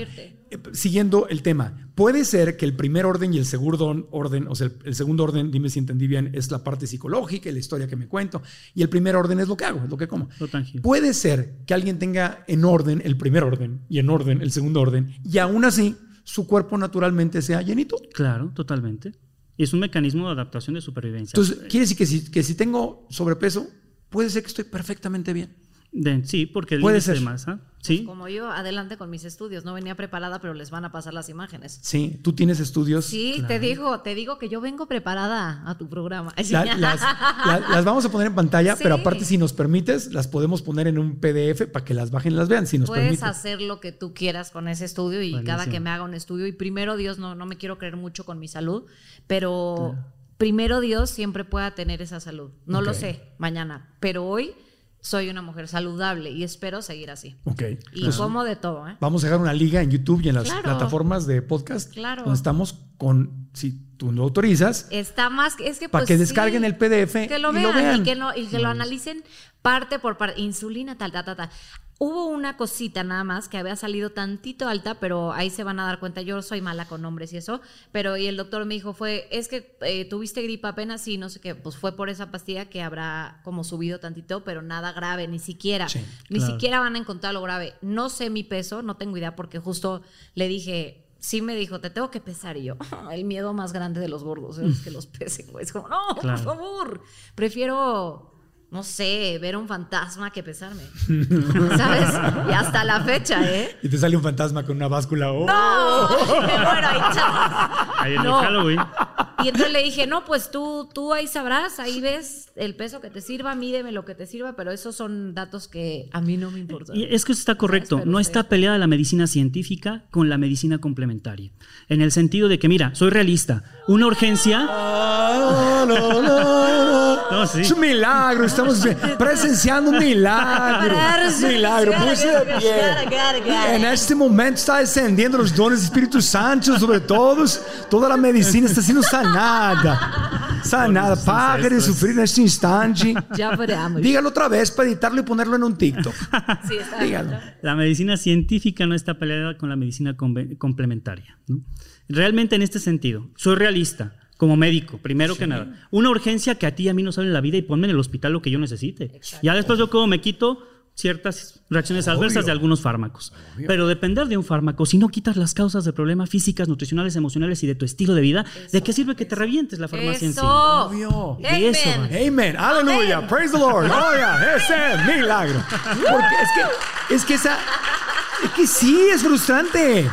Eh, Siguiendo el tema, puede ser que el primer orden y el segundo orden, o sea, el, el segundo orden, dime si entendí bien, es la parte psicológica y la historia que me cuento, y el primer orden es lo que hago, es lo que como. Lo tangible. Puede ser que alguien tenga en orden el primer orden y en orden el segundo orden, y aún así su cuerpo naturalmente sea llenito. Claro, totalmente. Y es un mecanismo de adaptación de supervivencia. Entonces, quiere decir que si, que si tengo sobrepeso, puede ser que estoy perfectamente bien. De- sí, porque el Puede índice de ser. masa. Sí, Como yo, adelante con mis estudios. No venía preparada, pero les van a pasar las imágenes. Sí, tú tienes estudios. Sí, te digo, te digo que yo vengo preparada a tu programa. La- las, la- las vamos a poner en pantalla, Sí. pero aparte, si nos permites, las podemos poner en un PDF para que las bajen y las vean, si nos Puedes permites. hacer lo que tú quieras con ese estudio y Buenísimo. cada que me haga un estudio. Y primero Dios, no, no me quiero creer mucho con mi salud, pero primero Dios siempre pueda tener esa salud. No lo sé mañana, pero hoy soy una mujer saludable y espero seguir así. Ok. Y Pues como de todo, ¿eh? vamos a dejar una liga en YouTube y en las Claro. plataformas de podcast Claro. donde estamos con, si tú no autorizas, Está más, es que Para pues, que sí, descarguen el PDF que lo y lo vean, vean. y que, no- y que lo analicen parte por parte, insulina, tal, tal, tal, tal. Hubo una cosita nada más que había salido tantito alta, pero ahí se van a dar cuenta. Yo soy mala con nombres y eso, pero y el doctor me dijo fue, es que eh, tuviste gripa apenas y no sé qué, pues fue por esa pastilla que habrá como subido tantito, pero nada grave, ni siquiera, Sí, ni claro. siquiera van a encontrar lo grave. No sé mi peso, no tengo idea porque justo le dije, sí me dijo, te tengo que pesar. Y yo, el miedo más grande de los gordos es que los pesen, güey. Es como, no, Claro. por favor. Prefiero, no sé, ver un fantasma que pesarme. ¿Sabes? Y hasta la fecha, ¿eh? y te sale un fantasma con una báscula. ¡oh! ¡No! Me muero ahí, ahí en No. el Halloween. Y entonces le dije, no, pues tú, tú ahí sabrás, ahí ves el peso que te sirva, mídeme lo que te sirva, pero esos son datos que a mí no me importan. Y es que eso está correcto. No está peleada la medicina científica con la medicina complementaria. En el sentido de que, mira, soy realista. Una urgencia. Ah, no, no, no. Sí. Es un milagro, estamos presenciando un milagro. Un milagro, póngase de pie. En este momento está descendiendo los dones del Espíritu Santo sobre todos. Toda la medicina está siendo sanada. Sanada. Por Pare de supuesto. sufrir en este instante. Ya veremos. Dígalo otra vez para editarlo y ponerlo en un TikTok. Sí, está Dígalo. La medicina científica no está peleada con la medicina complementaria. ¿no? Realmente en este sentido, soy realista. Como médico, primero que nada. Una urgencia que a ti y a mí no sale en la vida y ponme en el hospital lo que yo necesite. Ya después yo como me quito ciertas reacciones adversas de algunos fármacos. Pero depender de un fármaco, si no quitas las causas de problemas físicas, nutricionales, emocionales y de tu estilo de vida, ¿de qué sirve que te revientes la farmacia en sí? Eso. Obvio. De eso, Amen. man. Amen, aleluya, praise the Lord, gloria, ese es milagro. Porque es que, es que esa, es que sí, es frustrante.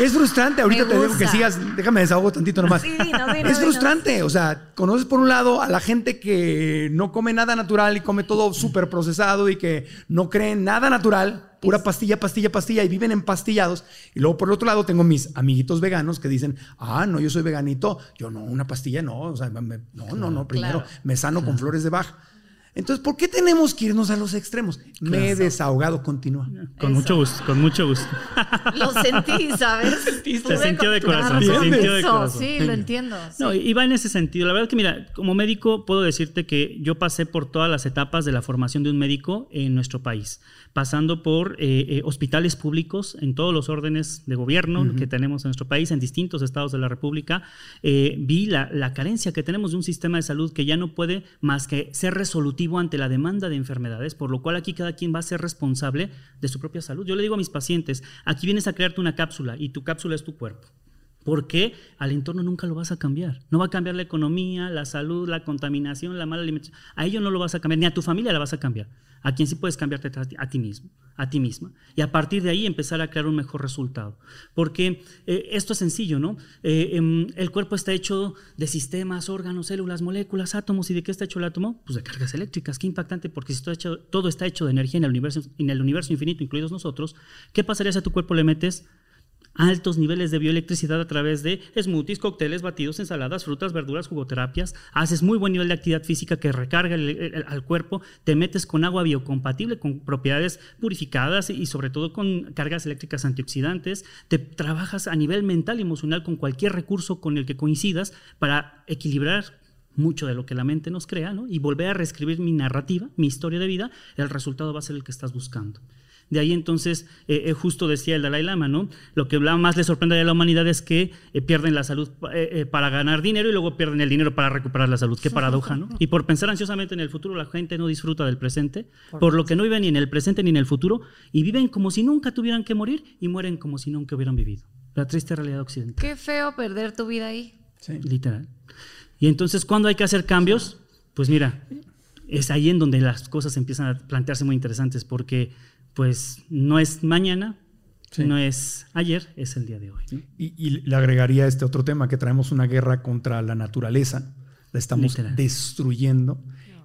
Es frustrante, ahorita te digo que sigas, déjame desahogo tantito nomás. Sí, dinos, es frustrante, o sea, conoces por un lado a la gente que no come nada natural y come todo súper procesado y que no creen nada natural, pura pastilla, pastilla, pastilla y viven empastillados. Y luego por el otro lado tengo mis amiguitos veganos que dicen, ah, no, yo soy veganito, yo no, una pastilla no, o sea, me- no, no, no, primero Claro. me sano con flores de Bach. Entonces, ¿por qué tenemos que irnos a los extremos? Me he desahogado, continúa. Con mucho gusto, con mucho gusto. Lo sentí, ¿sabes? Se sintió de corazón, se sintió de corazón. Sí, lo entiendo. sí. No, y va en ese sentido. La verdad que, mira, como médico puedo decirte que yo pasé por todas las etapas de la formación de un médico en nuestro país, pasando por eh, eh, hospitales públicos en todos los órdenes de gobierno que tenemos en nuestro país, en distintos estados de la República. Eh, vi la, la carencia que tenemos de un sistema de salud que ya no puede más que ser resolutivo ante la demanda de enfermedades, por lo cual aquí cada quien va a ser responsable de su propia salud. Yo le digo a mis pacientes, aquí vienes a crearte una cápsula y tu cápsula es tu cuerpo. Porque al entorno nunca lo vas a cambiar. No va a cambiar la economía, la salud, la contaminación, la mala alimentación. A ello no lo vas a cambiar, ni a tu familia la vas a cambiar. A quien sí puedes cambiarte a ti- a ti mismo, a ti misma. Y a partir de ahí empezar a crear un mejor resultado. Porque eh, esto es sencillo, ¿no? Eh, em, el cuerpo está hecho de sistemas, órganos, células, moléculas, átomos. ¿Y de qué está hecho el átomo? Pues de cargas eléctricas. Qué impactante, porque si todo, todo está hecho de energía en el, universo, en el universo infinito, incluidos nosotros, ¿qué pasaría si a tu cuerpo le metes altos niveles de bioelectricidad a través de smoothies, cócteles, batidos, ensaladas, frutas, verduras, jugoterapias. Haces muy buen nivel de actividad física que recarga al cuerpo. Te metes con agua biocompatible, con propiedades purificadas y sobre todo con cargas eléctricas antioxidantes. Te trabajas a nivel mental y emocional con cualquier recurso con el que coincidas para equilibrar mucho de lo que la mente nos crea, ¿no? Y volver a reescribir mi narrativa, mi historia de vida, el resultado va a ser el que estás buscando. De ahí entonces, eh, eh, justo decía el Dalai Lama, ¿no? Lo que más le sorprende a la humanidad es que eh, pierden la salud para ganar dinero y luego pierden el dinero para recuperar la salud. Qué paradoja, ¿no? Y por pensar ansiosamente en el futuro, la gente no disfruta del presente, por, lo que no viven ni en el presente ni en el futuro, y viven como si nunca tuvieran que morir y mueren como si nunca hubieran vivido. La triste realidad occidental. Qué feo perder tu vida ahí. Sí. Literal. Y entonces, ¿cuándo hay que hacer cambios? Pues mira, es ahí en donde las cosas empiezan a plantearse muy interesantes, porque pues no es mañana, no es ayer, es el día de hoy. Y, le agregaría este otro tema, que traemos una guerra contra la naturaleza, la estamos destruyendo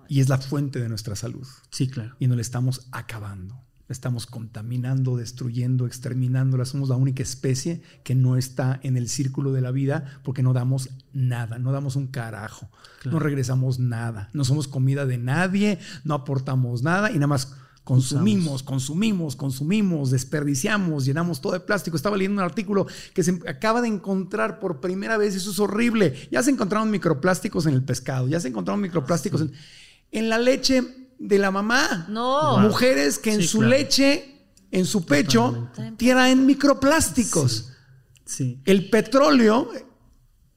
y es la fuente de nuestra salud. Sí, claro. Y nos la estamos acabando. La estamos contaminando, destruyendo, exterminándola. Somos la única especie que no está en el círculo de la vida porque no damos nada, no damos un carajo, no regresamos nada, no somos comida de nadie, no aportamos nada y nada más consumimos, consumimos, consumimos, desperdiciamos, llenamos todo de plástico. Estaba leyendo un artículo que se acaba de encontrar por primera vez, eso es horrible. Ya se encontraron microplásticos en el pescado, ya se encontraron microplásticos en, en, la leche de la mamá. No. Mujeres que en su leche, en su pecho, tienen microplásticos. Sí. El petróleo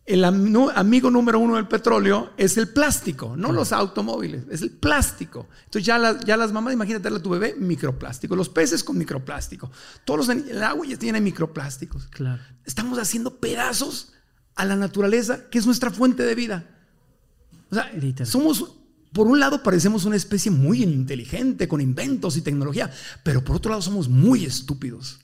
el amigo número uno del petróleo es el plástico, no los automóviles, es el plástico. Entonces ya, las, ya las mamás, imagínate a tu bebé, microplástico, los peces con microplástico, todos los, el agua ya tiene microplásticos. Claro. Estamos haciendo pedazos a la naturaleza, que es nuestra fuente de vida. O sea, somos por un lado parecemos una especie muy inteligente, con inventos y tecnología, pero por otro lado somos muy estúpidos.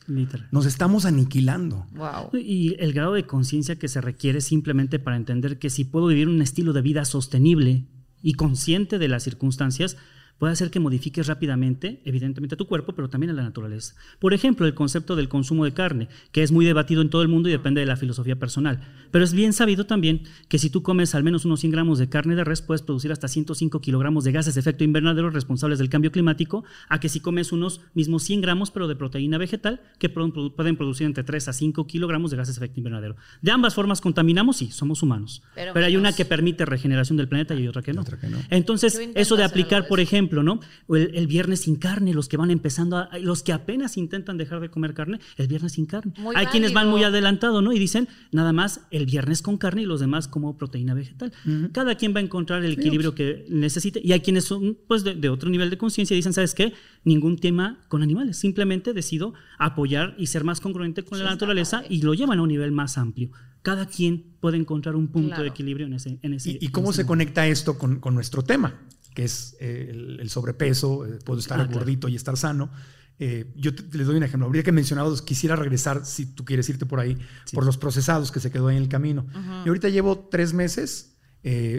Nos estamos aniquilando. Y el grado de conciencia que se requiere simplemente para entender que si puedo vivir un estilo de vida sostenible y consciente de las circunstancias, puede hacer que modifiques rápidamente, evidentemente, a tu cuerpo, pero también a la naturaleza. Por ejemplo, el concepto del consumo de carne, que es muy debatido en todo el mundo y depende de la filosofía personal. Pero es bien sabido también que si tú comes al menos unos 100 gramos de carne de res, puedes producir hasta 105 kilogramos de gases de efecto invernadero responsables del cambio climático, a que si comes unos mismos 100 gramos, pero de proteína vegetal, que pueden producir entre 3 a 5 kilogramos de gases de efecto invernadero. De ambas formas contaminamos, sí, somos humanos. Pero, hay una que permite regeneración del planeta y hay otra que no. Otra que no. Entonces, eso de aplicar, por ejemplo, ¿no? el, viernes sin carne, los que van empezando, los que apenas intentan dejar de comer carne, el viernes sin carne. Hay quienes van muy adelantado, ¿no? Y dicen, nada más el viernes con carne y los demás como proteína vegetal. Cada quien va a encontrar el equilibrio que necesite. Y hay quienes son, pues, de, otro nivel de conciencia y dicen, ¿sabes qué? Ningún tema con animales. Simplemente decido apoyar y ser más congruente con la naturaleza y lo llevan a un nivel más amplio cada quien puede encontrar un punto de equilibrio en ese. En ese ¿Y, cómo se conecta esto con, con, nuestro tema? Que es eh, el, sobrepeso, eh, puedo estar ah, gordito y estar sano. Eh, yo les doy un ejemplo. Habría que mencionado, quisiera regresar, si tú quieres irte por ahí, por los procesados que se quedó ahí en el camino. Y ahorita llevo tres meses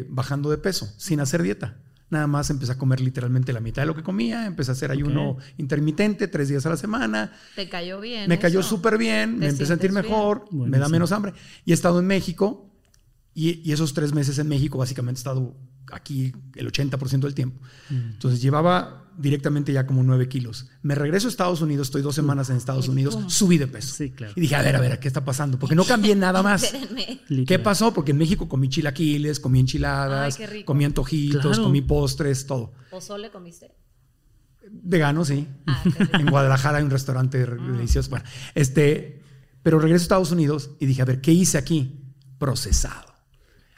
bajando de peso, sin hacer dieta. Nada más empecé a comer literalmente la mitad de lo que comía, empecé a hacer ayuno intermitente, tres días a la semana. ¿Te cayó bien? Me cayó súper bien, me empecé a sentir mejor, me da menos hambre. Y he estado en México y, y, esos tres meses en México básicamente he estado aquí el 80% del tiempo. Mm. Entonces llevaba directamente ya como 9 kilos. Me regreso a Estados Unidos, estoy dos semanas en Estados Unidos, subí de peso. Sí, claro. Y dije, a ver, a ver, ¿qué está pasando? Porque no cambié nada más. ¿Qué pasó? Porque en México comí chilaquiles, comí enchiladas, comí antojitos, comí postres, todo. ¿Pozole comiste? Vegano, sí. Ah, en Guadalajara hay un restaurante ah. delicioso. Bueno, este, pero regreso a Estados Unidos y dije, a ver, ¿qué hice aquí? Procesado.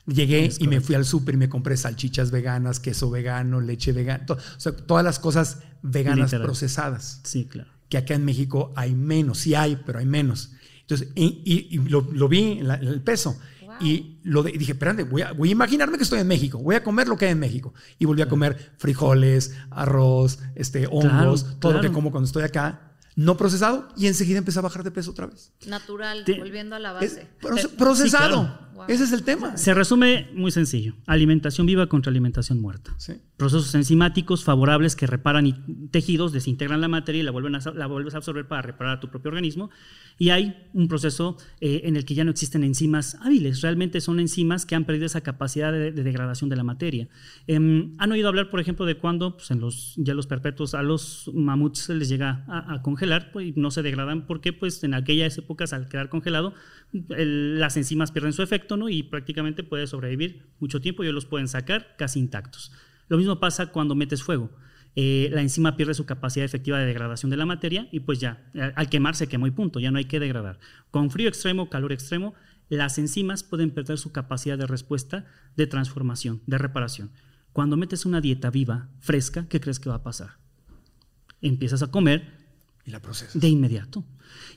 Llegué y me fui al súper y me compré salchichas veganas, queso vegano, leche vegana, o sea, todas las cosas veganas procesadas. Sí, claro. Que acá en México hay menos, sí hay, pero hay menos. Entonces, y, lo, vi en, el peso. Y lo dije, espérate, voy a, voy a, imaginarme que estoy en México, voy a comer lo que hay en México. Y volví a comer frijoles, arroz, este, hongos, todo lo que como cuando estoy acá. no procesado y enseguida empecé a bajar de peso otra vez. Natural, Te- volviendo a la Es base. proce- procesado. Sí, claro. Wow. Ese es el tema. Se resume muy sencillo. Alimentación viva contra alimentación muerta. Sí. Procesos enzimáticos favorables que reparan y- tejidos, desintegran la materia y la, vuelven a, la vuelves a absorber para reparar a tu propio organismo. Y hay un proceso eh, en el que ya no existen enzimas hábiles. Realmente son enzimas que han perdido esa capacidad de, de degradación de la materia. Em, ¿Han oído hablar, por ejemplo, de cuando pues, en los hielos perpetuos a los mamuts se les llega a, a congelar pues, y no se degradan? Porque pues, en aquellas épocas, al quedar congelado, el- las enzimas pierden su efecto y prácticamente puede sobrevivir mucho tiempo y ellos los pueden sacar casi intactos. Lo mismo pasa cuando metes fuego. Eh, la enzima pierde su capacidad efectiva de degradación de la materia y pues ya, eh, al quemar se quemó y punto, ya no hay que degradar. Con frío extremo, calor extremo, las enzimas pueden perder su capacidad de respuesta, de transformación, de reparación. Cuando metes una dieta viva, fresca, ¿qué crees que va a pasar? Empiezas a comer Y la procesas. de inmediato.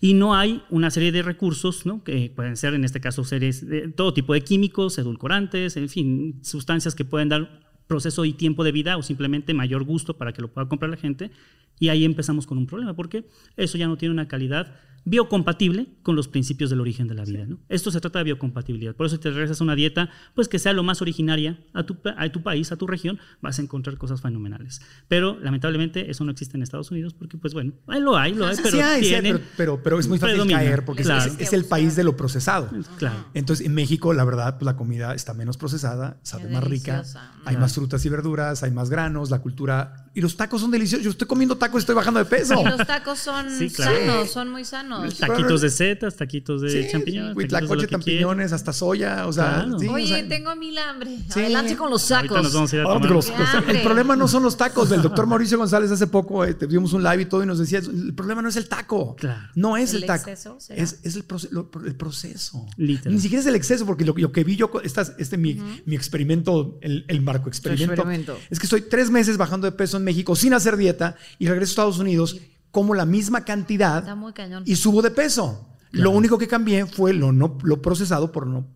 Y no hay una serie de recursos, que pueden ser en este caso seres de todo tipo de químicos, edulcorantes, en fin, sustancias que pueden dar proceso y tiempo de vida o simplemente mayor gusto para que lo pueda comprar la gente. Y ahí empezamos con un problema, porque eso ya no tiene una calidad biocompatible con los principios del origen de la vida. ¿no? Esto se trata de biocompatibilidad. Por eso si te regresas a una dieta, pues que sea lo más originaria a tu, a tu país, a tu región, vas a encontrar cosas fenomenales. Pero lamentablemente eso no existe en Estados Unidos porque, pues bueno, ahí lo hay, lo hay, pero sí hay, sí hay, tienen- pero, pero, pero es muy fácil predomina. caer porque es- Claro. es, es el país de lo procesado. Claro. Entonces, en México, la verdad, pues la comida está menos procesada, sabe Qué más rica, hay más frutas y verduras, hay más granos, la cultura. Y los tacos son deliciosos. Yo estoy comiendo tacos y estoy bajando de peso. Y los tacos son Sí, claro. sanos, son muy sanos. Taquitos de setas, taquitos de Sí, champiñones. huitlacoche, champiñones, hasta soya, o sea, Claro. sí, o Oye, sea, tengo mil hambre. Sí. Adelante con los Ahorita sacos. nos vamos a ir a Ahora, tomar. los- ¡Qué los- el problema no son los tacos. El doctor Mauricio González hace poco eh, te dimos un live y todo y nos decía, el problema no es el taco. Claro. No es el, ¿El taco. exceso? Es, es el, proce- lo- el proceso. Literal. Ni siquiera es el exceso, porque lo, lo que vi yo, con- estas- este mi, mi experimento, el, el marco experimento, experimento. es que estoy tres meses bajando de peso en México sin hacer dieta y regreso a Estados Unidos como la misma cantidad Está muy cañón. y subo de peso. Lo único que cambié fue lo no lo procesado por no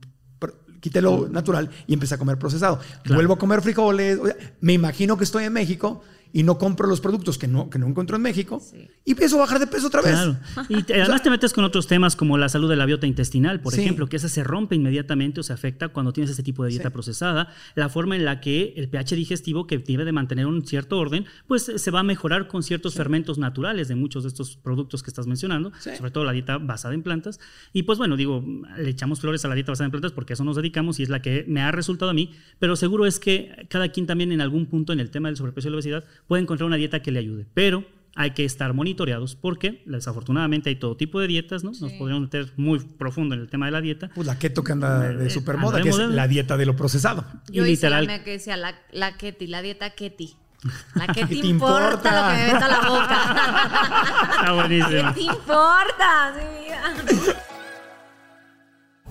por- quité lo natural y empecé a comer procesado. Vuelvo a comer frijoles. Me imagino que estoy en México y no compro los productos que no, que no encuentro en México Sí. y empiezo a bajar de peso otra vez. Claro. Y te- además te metes con otros temas como la salud de la biota intestinal, por Sí. ejemplo, que esa se rompe inmediatamente o se afecta cuando tienes ese tipo de dieta Sí. procesada. La forma en la que el pH digestivo, que debe de mantener un cierto orden, pues eh, se va a mejorar con ciertos fermentos naturales de muchos de estos productos que estás mencionando, Sí. sobre todo la dieta basada en plantas. Y pues bueno, digo, le echamos flores a la dieta basada en plantas porque a eso nos dedicamos y es la que me ha resultado a mí, pero seguro es que cada quien también en algún punto en el tema del sobrepeso y la obesidad puede encontrar una dieta que le ayude, pero hay que estar monitoreados porque desafortunadamente hay todo tipo de dietas, ¿no? Nos podríamos meter muy profundo en el tema de la dieta. Pues la keto que anda de Eh, super anda moda, de que es la dieta de lo procesado. Yo y hice la literal- que decía la, la Keti, la dieta Keti. La que ¿Qué te te importa, importa? lo que me meta a la boca. Está buenísima. ¿Qué te importa? Sí, mira.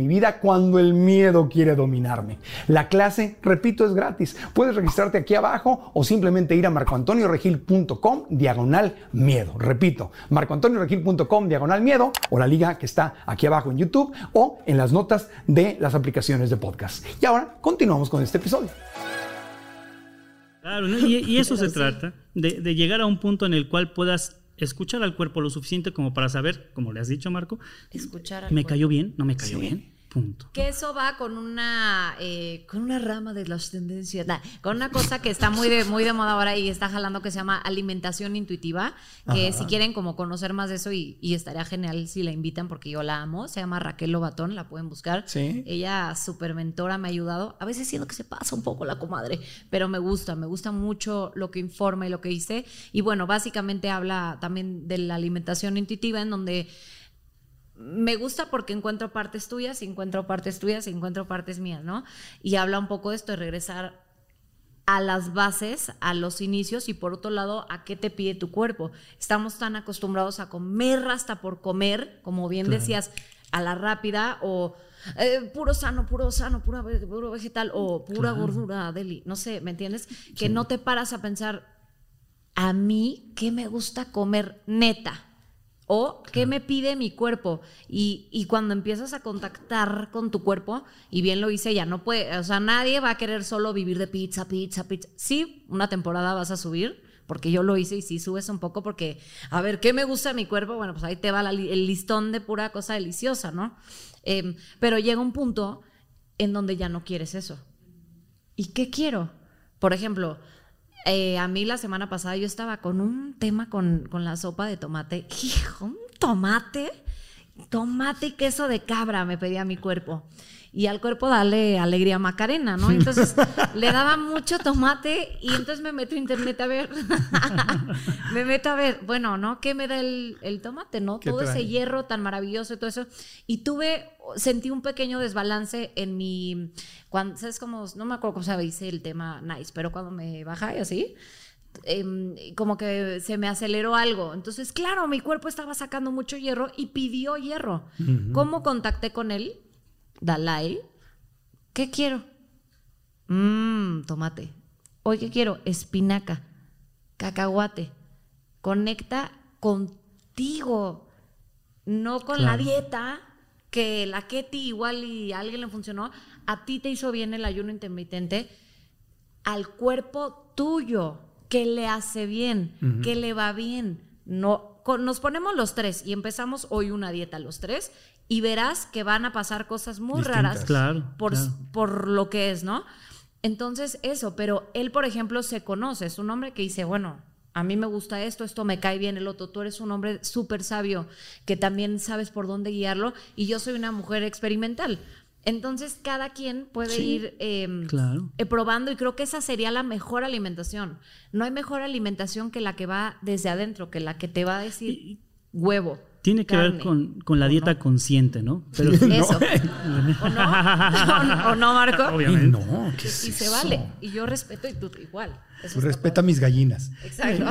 mi vida cuando el miedo quiere dominarme. La clase, repito, es gratis. Puedes registrarte aquí abajo o simplemente ir a marcoantonioregil.com diagonal miedo. Repito, marcoantonioregil.com diagonal miedo o la liga que está aquí abajo en YouTube o en las notas de las aplicaciones de podcast. Y ahora continuamos con este episodio. Claro, ¿no? y, y eso se trata, de, de llegar a un punto en el cual puedas escuchar al cuerpo lo suficiente como para saber, como le has dicho Marco, Escuchar al me cuerpo. cayó bien, no me cayó Sí. bien. Punto. Que eso va con una, eh, con una rama de las tendencias, nah, con una cosa que está muy de, muy de moda ahora y está jalando que se llama alimentación intuitiva, que Ajá. si quieren como conocer más de eso y, y estaría genial si la invitan porque yo la amo, se llama Raquel Lobatón, la pueden buscar. Sí. Ella, súper mentora, me ha ayudado. A veces siento que se pasa un poco la comadre, pero me gusta, me gusta mucho lo que informa y lo que dice. Y bueno, básicamente habla también de la alimentación intuitiva en donde me gusta porque encuentro partes tuyas y encuentro partes tuyas y encuentro partes mías, ¿no? Y habla un poco de esto de regresar a las bases, a los inicios y por otro lado, a qué te pide tu cuerpo. Estamos tan acostumbrados a comer hasta por comer, como bien Claro. decías, a la rápida o eh, puro sano, puro sano, pura, puro vegetal o pura Claro. gordura, deli, no sé, ¿me entiendes? Que no te paras a pensar, a mí, ¿qué me gusta comer neta? O qué me pide mi cuerpo. Y, y cuando empiezas a contactar con tu cuerpo, y bien lo hice, ya no puede, o sea, nadie va a querer solo vivir de pizza, pizza, pizza. Sí, una temporada vas a subir, porque yo lo hice y sí subes un poco, porque, a ver, ¿qué me gusta mi cuerpo? Bueno, pues ahí te va la el listón de pura cosa deliciosa, ¿no? Em, pero llega un punto en donde ya no quieres eso. ¿Y qué quiero? Por ejemplo, eh, a mí la semana pasada yo estaba con un tema con, con la sopa de tomate. Hijo, un tomate, tomate y queso de cabra me pedía mi cuerpo. Y al cuerpo darle alegría Macarena, ¿no? Entonces le daba mucho tomate y entonces me meto a internet a ver. me meto a ver, bueno, ¿no? ¿Qué me da el, el tomate, no? ¿Qué Todo trae? ese hierro tan maravilloso y todo eso. Y tuve, sentí un pequeño desbalance en mi, cuando, ¿sabes cómo? No me acuerdo cómo se dice el tema nice, pero cuando me baja y así, em, como que se me aceleró algo. Entonces, claro, mi cuerpo estaba sacando mucho hierro y pidió hierro. ¿Cómo contacté con él? Dalai. ¿Qué quiero? Mmm, tomate. Hoy, ¿qué quiero? Espinaca, cacahuate. Conecta contigo, no con la dieta, que la Ketty igual y a alguien le funcionó. A ti te hizo bien el ayuno intermitente, al cuerpo tuyo, que le hace bien, que le va bien. No, nos ponemos los tres y empezamos hoy una dieta los tres y verás que van a pasar cosas muy Distintas. raras Claro, por, claro. por lo que es, ¿no? Entonces, eso, pero él, por ejemplo, se conoce, es un hombre que dice, bueno, a mí me gusta esto, esto me cae bien, el otro, tú eres un hombre súper sabio, que también sabes por dónde guiarlo, y yo soy una mujer experimental. Entonces, cada quien puede Sí. ir eh, Claro. eh, probando y creo que esa sería la mejor alimentación. No hay mejor alimentación que la que va desde adentro, que la que te va a decir huevo. Tiene que ver con, con la ¿O dieta no? consciente, ¿no? Pero Eso. ¿O no? ¿O, o no, Marco? Obviamente. no, ¿qué Y, es y se eso? vale. Y yo respeto y tú igual. Eso respeta mis gallinas. Exacto.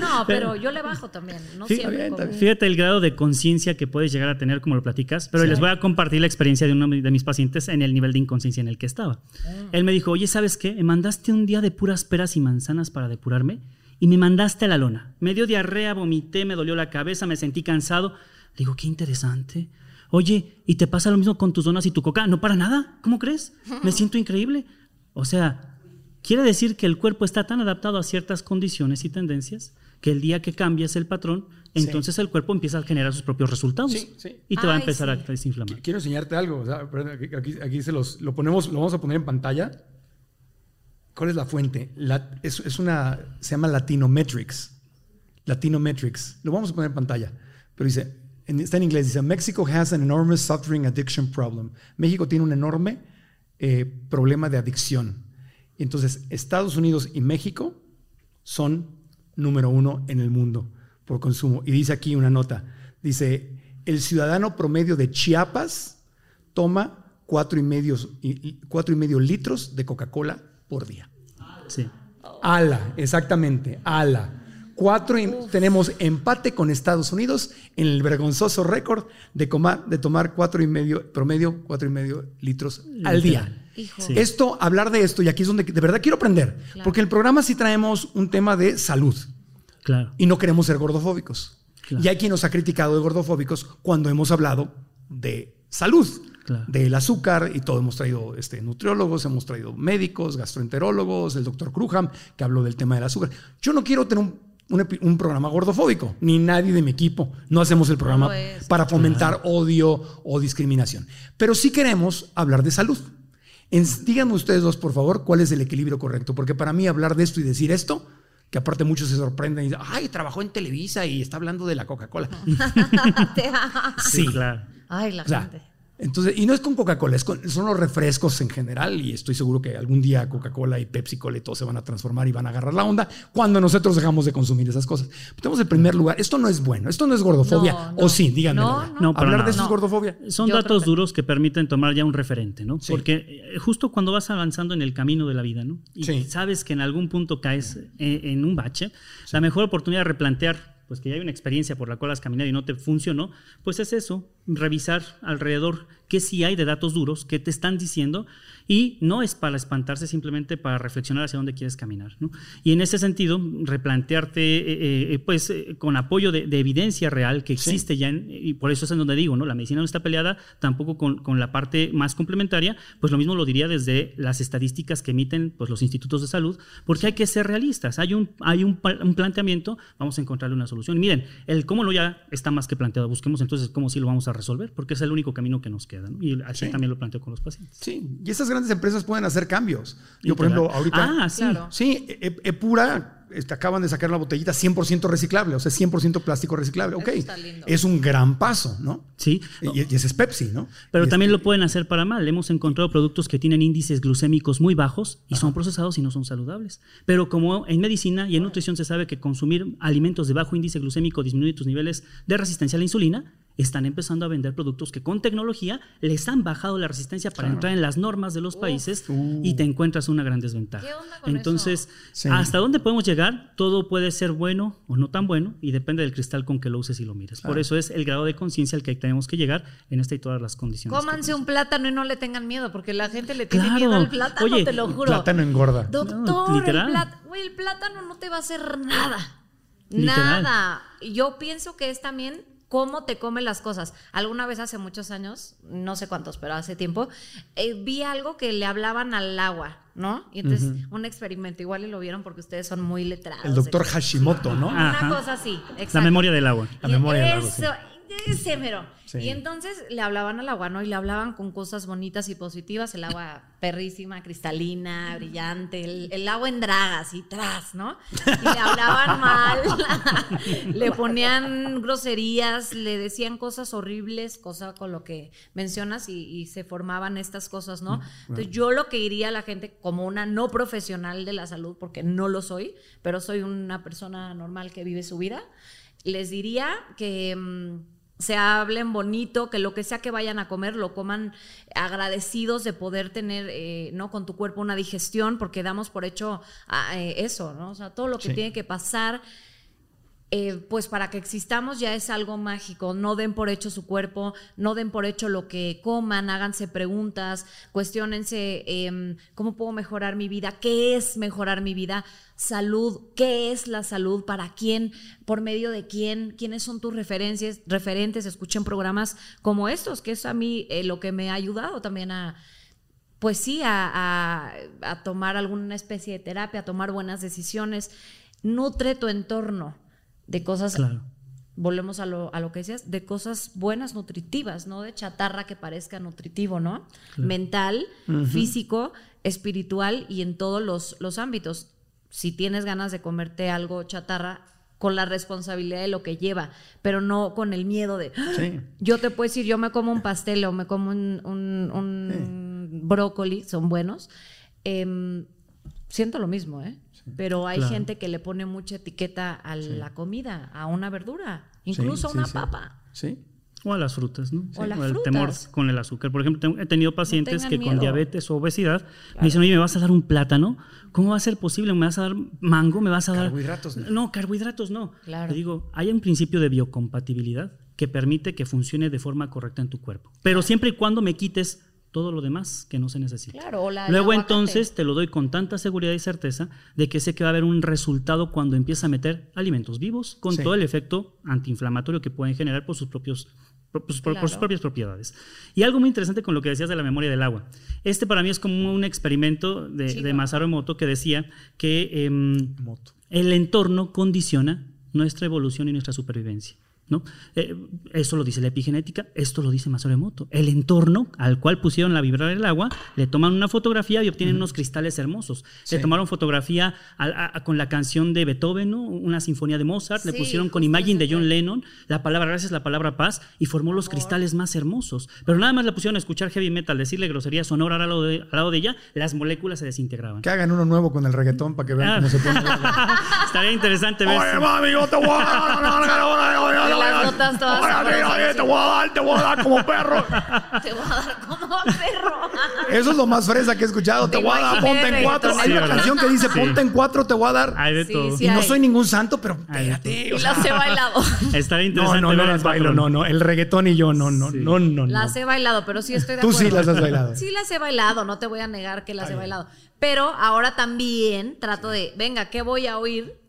no, pero yo le bajo también. No Sí, siempre. bien. Fíjate el grado de conciencia que puedes llegar a tener como lo platicas, pero les voy a compartir la experiencia de uno de mis pacientes en el nivel de inconsciencia en el que estaba. Él me dijo, oye, ¿sabes qué? Me mandaste un día de puras peras y manzanas para depurarme y me mandaste a la lona. Me dio diarrea, vomité, me dolió la cabeza, me sentí cansado. Le digo, qué interesante. Oye, ¿y te pasa lo mismo con tus donas y tu coca? No para nada, ¿cómo crees? Me siento increíble. O sea, quiere decir que el cuerpo está tan adaptado a ciertas condiciones y tendencias que el día que cambias el patrón, Sí. entonces el cuerpo empieza a generar sus propios resultados. Sí, sí. Y te va a empezar sí. a desinflamar. Quiero enseñarte algo. o sea, aquí- aquí se los, lo ponemos, lo vamos a poner en pantalla. ¿Cuál es la fuente? Es, una, se llama Latinometrics. Latinometrics. Lo vamos a poner en pantalla. Pero dice, está en inglés, dice, Mexico has an enormous soft drink addiction problem. México tiene un enorme eh, problema de adicción. Entonces, Estados Unidos y México son número uno en el mundo por consumo. Y dice aquí una nota, dice, el ciudadano promedio de Chiapas toma cuatro y medio, cuatro y medio litros de Coca-Cola por día. Sí. Ala, exactamente, ala. Cuatro y- tenemos empate con Estados Unidos en el vergonzoso récord de, tomar cuatro y medio, promedio, cuatro y medio litros al día. Hijo. Sí. Esto, hablar de esto, y aquí es donde de verdad quiero aprender, Claro. porque en el programa sí traemos un tema de salud Claro. y no queremos ser gordofóbicos. Claro. Y hay quien nos ha criticado de gordofóbicos cuando hemos hablado de salud, Claro. del azúcar y todo. Hemos traído este, nutriólogos, hemos traído médicos, gastroenterólogos, el doctor Crujam, que habló del tema del azúcar. Yo no quiero tener un un, programa gordofóbico, ni nadie de mi equipo. No hacemos el programa para fomentar odio o discriminación. Pero sí queremos hablar de salud. díganme ustedes dos, por favor, cuál es el equilibrio correcto, porque para mí hablar de esto y decir esto, que aparte muchos se sorprenden y dicen, ay, trabajó en Televisa y está hablando de la Coca-Cola. sí, claro. Ay, la gente. Entonces, y no es con Coca-Cola, son los refrescos en general y estoy seguro que algún día Coca-Cola y Pepsi Cola y todo se van a transformar y van a agarrar la onda cuando nosotros dejamos de consumir esas cosas. tenemos el primer lugar, esto no es bueno, esto no es gordofobia, o sí, díganme. No, Hablar de eso es gordofobia. Son datos duros que permiten tomar ya un referente, ¿no? Porque eh, justo cuando vas avanzando en el camino de la vida, ¿no? Y sabes que en algún punto caes eh, en un bache, la mejor oportunidad de replantear pues que ya hay una experiencia por la cual has caminado y no te funcionó, pues es eso, revisar alrededor qué sí hay de datos duros que te están diciendo y no es para espantarse, simplemente para reflexionar hacia dónde quieres caminar. Y en ese sentido, replantearte, eh, eh, eh, pues con apoyo de, evidencia real que existe ya, y por eso es en donde digo, ¿no? la medicina no está peleada tampoco con, con, la parte más complementaria, pues lo mismo lo diría desde las estadísticas que emiten pues, los institutos de salud, porque hay que ser realistas, hay un, hay un, un planteamiento, vamos a encontrarle una solución. miren, el cómo lo ya está más que planteado, busquemos entonces cómo sí lo vamos a resolver, porque es el único camino que nos queda. Y así también lo planteo con los pacientes. Sí, y esas grandes empresas pueden hacer cambios. Yo, por ejemplo, ahorita. Ah, sí. Sí, Epura este, acaban de sacar una botellita 100% reciclable, o sea, 100% plástico reciclable. Ok, es un gran paso, ¿no? Sí. Y, ese es Pepsi, ¿no? Pero también lo pueden hacer para mal. Hemos encontrado productos que tienen índices glucémicos muy bajos y son procesados y no son saludables. Pero como en medicina y en nutrición se sabe que consumir alimentos de bajo índice glucémico disminuye tus niveles de resistencia a la insulina, están empezando a vender productos que con tecnología les han bajado la resistencia para entrar en las normas de los países y te encuentras una gran desventaja. Entonces, ¿hasta dónde podemos llegar? Todo puede ser bueno o no tan bueno y depende del cristal con que lo uses y lo mires. Por eso es el grado de conciencia al que tenemos que llegar en esta y todas las condiciones. Cómanse un plátano y no le tengan miedo, porque la gente le tiene miedo al plátano, te lo juro. El plátano engorda. Doctor, el, plátano no te va a hacer nada. Nada. Yo pienso que es también cómo te come las cosas. Alguna vez hace muchos años, no sé cuántos, pero hace tiempo, eh, vi algo que le hablaban al agua, ¿no? Y entonces, un experimento, igual y lo vieron porque ustedes son muy letrados. El doctor Hashimoto, ¿no? Una cosa así, exacto. La memoria del agua. La memoria del agua. Eso, ese mero. Y entonces le hablaban al agua, ¿no? Y le hablaban con cosas bonitas y positivas, el agua perrísima, cristalina, brillante, el, agua en dragas y tras, ¿no? Y le hablaban mal, le ponían groserías, le decían cosas horribles, cosa con lo que mencionas, y, se formaban estas cosas, ¿no? Mm, entonces yo lo que diría a la gente como una no profesional de la salud, porque no lo soy, pero soy una persona normal que vive su vida, les diría que... Se hablen bonito, que lo que sea que vayan a comer lo coman agradecidos de poder tener, eh, ¿no? Con tu cuerpo una digestión, porque damos por hecho ah, eh, eso, ¿no? O sea, todo lo que tiene que pasar eh, pues para que existamos ya es algo mágico. No den por hecho su cuerpo, no den por hecho lo que coman, háganse preguntas, cuestionense em, cómo puedo mejorar mi vida, qué es mejorar mi vida, salud, qué es la salud, para quién, por medio de quién, quiénes son tus referencias, referentes, escuchen programas como estos, que es a mí eh, lo que me ha ayudado también a pues sí, a, a tomar alguna especie de terapia, a tomar buenas decisiones. Nutre tu entorno de cosas, volvemos a lo, a lo que decías, de cosas buenas, nutritivas, no de chatarra que parezca nutritivo, ¿no? Mental, físico, espiritual y en todos los, los ámbitos. Si tienes ganas de comerte algo chatarra, con la responsabilidad de lo que lleva, pero no con el miedo de, ¡Ah! yo te puedo decir, yo me como un pastel o me como un, un, brócoli, son buenos, em, siento lo mismo, ¿eh? Pero hay gente que le pone mucha etiqueta a la comida, a una verdura, incluso a una papa. Sí. O a las frutas, ¿no? O, el temor con el azúcar. Por ejemplo, he tenido pacientes que con diabetes o obesidad me dicen, oye, ¿me vas a dar un plátano? ¿Cómo va a ser posible? ¿Me vas a dar mango? ¿Me vas a dar...? Carbohidratos. No, no carbohidratos no. Claro. Te digo, hay un principio de biocompatibilidad que permite que funcione de forma correcta en tu cuerpo. Pero siempre y cuando me quites todo lo demás que no se necesita. Claro, Luego entonces te lo doy con tanta seguridad y certeza de que sé que va a haber un resultado cuando empieza a meter alimentos vivos con todo el efecto antiinflamatorio que pueden generar por sus propios pues, por, sus propias propiedades. Y algo muy interesante con lo que decías de la memoria del agua. Este para mí es como un experimento de, de Masaru Emoto que decía que em, el entorno condiciona nuestra evolución y nuestra supervivencia. ¿No? Eh, eso lo dice la epigenética, esto lo dice Masaru Emoto. El entorno al cual pusieron la vibrar el agua, le toman una fotografía y obtienen unos cristales hermosos. Le tomaron fotografía con la canción de Beethoven, una sinfonía de Mozart, le pusieron con Imagine de John Lennon, la palabra gracias, la palabra paz, y formó los cristales más hermosos. Pero nada más la pusieron a escuchar heavy metal, decirle grosería sonora al lado de, al lado de ella, las moléculas se desintegraban. Que hagan uno nuevo con el reggaetón para que vean cómo se pone. Estaría interesante ver. Oye, mami, yo te voy a las notas todas. te voy a dar, te voy a dar como perro. te voy a dar como perro. Eso es lo más fresa que he escuchado. Te, voy a dar, ponte en cuatro. Hay una canción que dice, ponte en cuatro, te voy a dar. Hay de todo. y no soy ningún santo, pero espérate. Y las he bailado. Estaría interesante. No, no, no las bailo, no, no. El reggaetón y yo, no, no, no, no. Las he bailado, pero sí estoy de acuerdo. Tú sí las has bailado. Sí las he bailado, no te voy a negar que las he bailado. Pero ahora también trato de, venga, ¿qué voy a oír?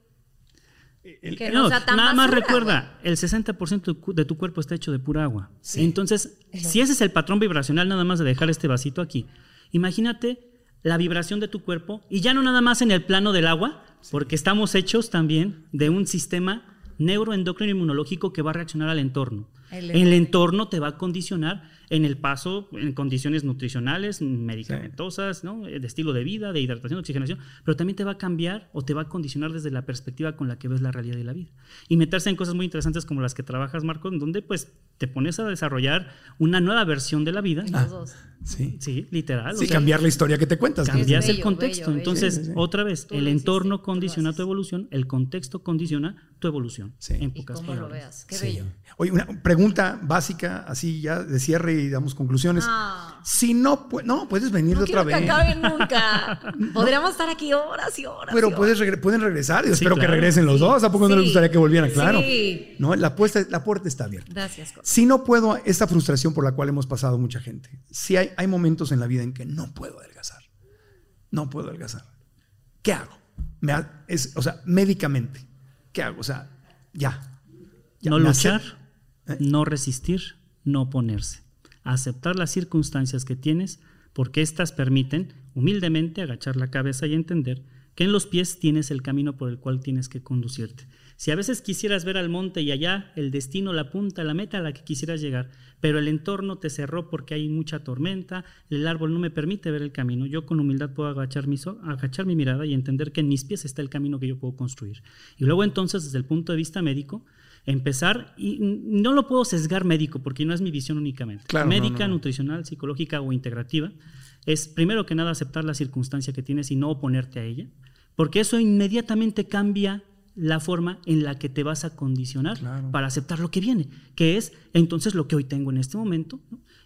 Nada más recuerda, el 60% de tu cuerpo está hecho de pura agua. Entonces, si ese es el patrón vibracional, nada más de dejar este vasito aquí, imagínate la vibración de tu cuerpo y ya no nada más en el plano del agua, porque estamos hechos también de un sistema neuroendocrino inmunológico que va a reaccionar al entorno. El, entorno te va a condicionar en el paso, en condiciones nutricionales, medicamentosas, de estilo de vida, de hidratación, de oxigenación, pero también te va a cambiar o te va a condicionar desde la perspectiva con la que ves la realidad de la vida. Y meterse en cosas muy interesantes como las que trabajas, Marco, en donde pues te pones a desarrollar una nueva versión de la vida. Ah, sí. Sí, literal. Sí, cambiar la historia que te cuentas. Cambias el contexto. Entonces, otra vez, el entorno condiciona tu evolución, el contexto condiciona tu evolución. En pocas cómo lo veas. Qué bello. Oye, una pregunta básica, así ya de cierre y damos conclusiones. Ah. Si no, no, puedes venir de otra vez. Que acabe nunca. Podríamos estar aquí horas y horas. Pero puedes pueden regresar y espero que regresen los dos. ¿A poco no les gustaría que volvieran? Claro. No, la, puerta, la puerta está abierta. Gracias. Si no puedo, esta frustración por la cual hemos pasado mucha gente. Si hay, hay momentos en la vida en que no puedo adelgazar. No puedo adelgazar. ¿Qué hago? Me, es, o sea, médicamente. ¿Qué hago? O sea, ya. no luchar, No resistir, no oponerse. Aceptar las circunstancias que tienes porque éstas permiten humildemente agachar la cabeza y entender que en los pies tienes el camino por el cual tienes que conducirte. Si a veces quisieras ver al monte y allá el destino, la punta, la meta a la que quisieras llegar, pero el entorno te cerró porque hay mucha tormenta, el árbol no me permite ver el camino, yo con humildad puedo agachar mi, agachar mi mirada y entender que en mis pies está el camino que yo puedo construir. Y luego entonces, desde el punto de vista médico, empezar, y no lo puedo sesgar médico porque no es mi visión únicamente, médica, nutricional, psicológica o integrativa, es primero que nada aceptar la circunstancia que tienes y no oponerte a ella, porque eso inmediatamente cambia la forma en la que te vas a condicionar para aceptar lo que viene, que es entonces lo que hoy tengo en este momento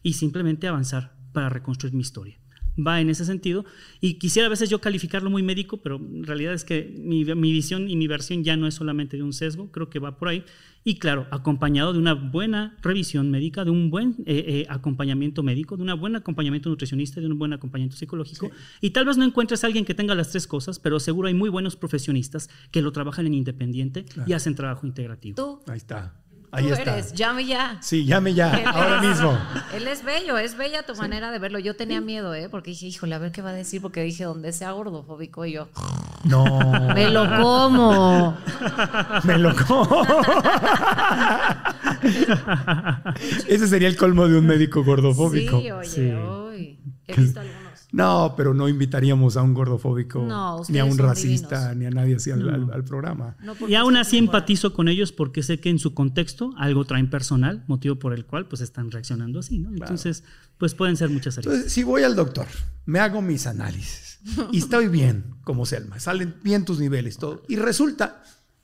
y simplemente avanzar para reconstruir mi historia. Va en ese sentido. Y quisiera a veces yo calificarlo muy médico, pero en realidad es que mi, visión y mi versión ya no es solamente de un sesgo, creo que va por ahí. Y claro, acompañado de una buena revisión médica, de un buen eh, eh, acompañamiento médico, de un buen acompañamiento nutricionista, de un buen acompañamiento psicológico. Y tal vez no encuentres a alguien que tenga las tres cosas, pero seguro hay muy buenos profesionistas que lo trabajan en independiente y hacen trabajo integrativo. Tú. Ahí está. Ahí Tú está. eres, llame ya. Sí, llame ya, ahora mismo. Él es bello, es bella tu manera de verlo. Yo tenía miedo, ¿eh? Porque dije, híjole, a ver qué va a decir, porque dije, donde sea gordofóbico, y yo. No. Me lo como. Me lo como. Ese sería el colmo de un médico gordofóbico. Sí, oye, hoy. He visto algo no, pero no invitaríamos a un gordofóbico, ni a un racista, ni a nadie así al, programa. y aún así empatizo con ellos porque sé que en su contexto algo traen personal, motivo por el cual pues están reaccionando así, ¿no? Entonces, pues pueden ser muchas heridas. Entonces, si voy al doctor, me hago mis análisis y estoy bien como Selma, salen bien tus niveles, todo, y resulta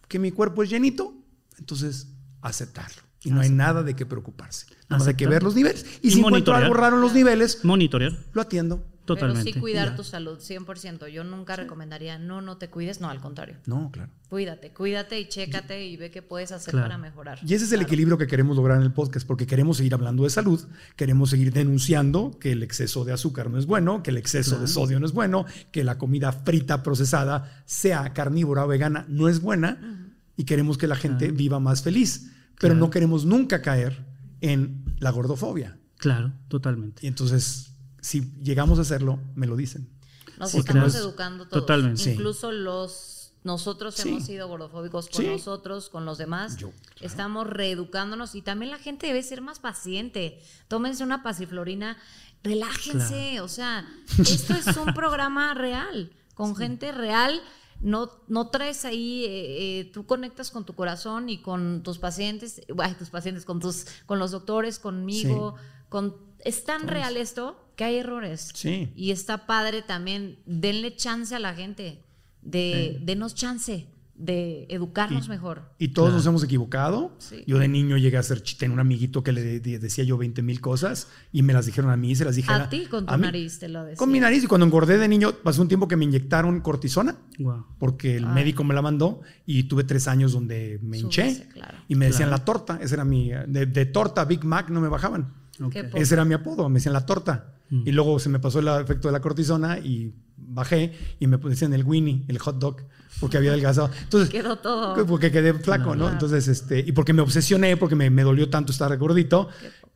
que mi cuerpo es llenito, entonces aceptarlo. Y no hay nada de qué preocuparse. Nada más hay que ver los niveles. Y, si encuentro algo raro en los niveles, monitorear. Lo atiendo. Totalmente. Pero sí cuidar tu salud, 100%. Yo nunca recomendaría, no, no te cuides, no, al contrario. No, claro. Cuídate, cuídate y chécate y ve qué puedes hacer para mejorar. Y ese es el equilibrio que queremos lograr en el podcast, porque queremos seguir hablando de salud, queremos seguir denunciando que el exceso de azúcar no es bueno, que el exceso de sodio no es bueno, que la comida frita procesada, sea carnívora o vegana, no es buena, y queremos que la gente viva más feliz. Pero no queremos nunca caer en la gordofobia. Claro, totalmente. Y entonces, si llegamos a hacerlo, me lo dicen. Nos Sí, estamos claro. educando todos. Totalmente. Sí. Incluso los nosotros Sí. hemos sido gordofóbicos con Sí. nosotros, con los demás. Yo, Estamos reeducándonos y también la gente debe ser más paciente. Tómense una pasiflorina, relájense. O sea, esto es un programa real, con gente real. No, no traes ahí, eh, eh, tú conectas con tu corazón y con tus pacientes, ay, tus pacientes, con tus, con los doctores, conmigo, con es tan real esto que hay errores. Sí. Y está padre también, denle chance a la gente, de denos chance de educarnos mejor. Y todos Claro. nos hemos equivocado. Sí. Yo de niño llegué a ser, tenía un amiguito que le de- de- decía yo 20 mil cosas y me las dijeron a mí, se las dije A ti con tu mí. nariz te lo decía. Con mi nariz y cuando engordé de niño pasó un tiempo que me inyectaron cortisona Wow. porque el médico me la mandó y tuve tres años donde me hinché Súbese, claro. y me decían Claro. la torta, esa era mi, de, de torta Big Mac no me bajaban. Ok. Qué po- Ese era mi apodo, me decían la torta. Y luego se me pasó el efecto de la cortisona y bajé y me decían el Winnie, el hot dog, porque había adelgazado. Entonces, Quedó todo. porque quedé flaco, ¿no? Entonces, este, y porque me obsesioné, porque me, me dolió tanto estar gordito,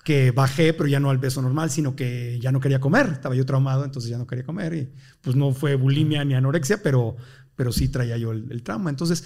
que bajé, pero ya no al peso normal, sino que ya no quería comer. Estaba yo traumado, entonces ya no quería comer. Y pues no fue bulimia ni anorexia, pero, pero sí traía yo el, el trauma. Entonces,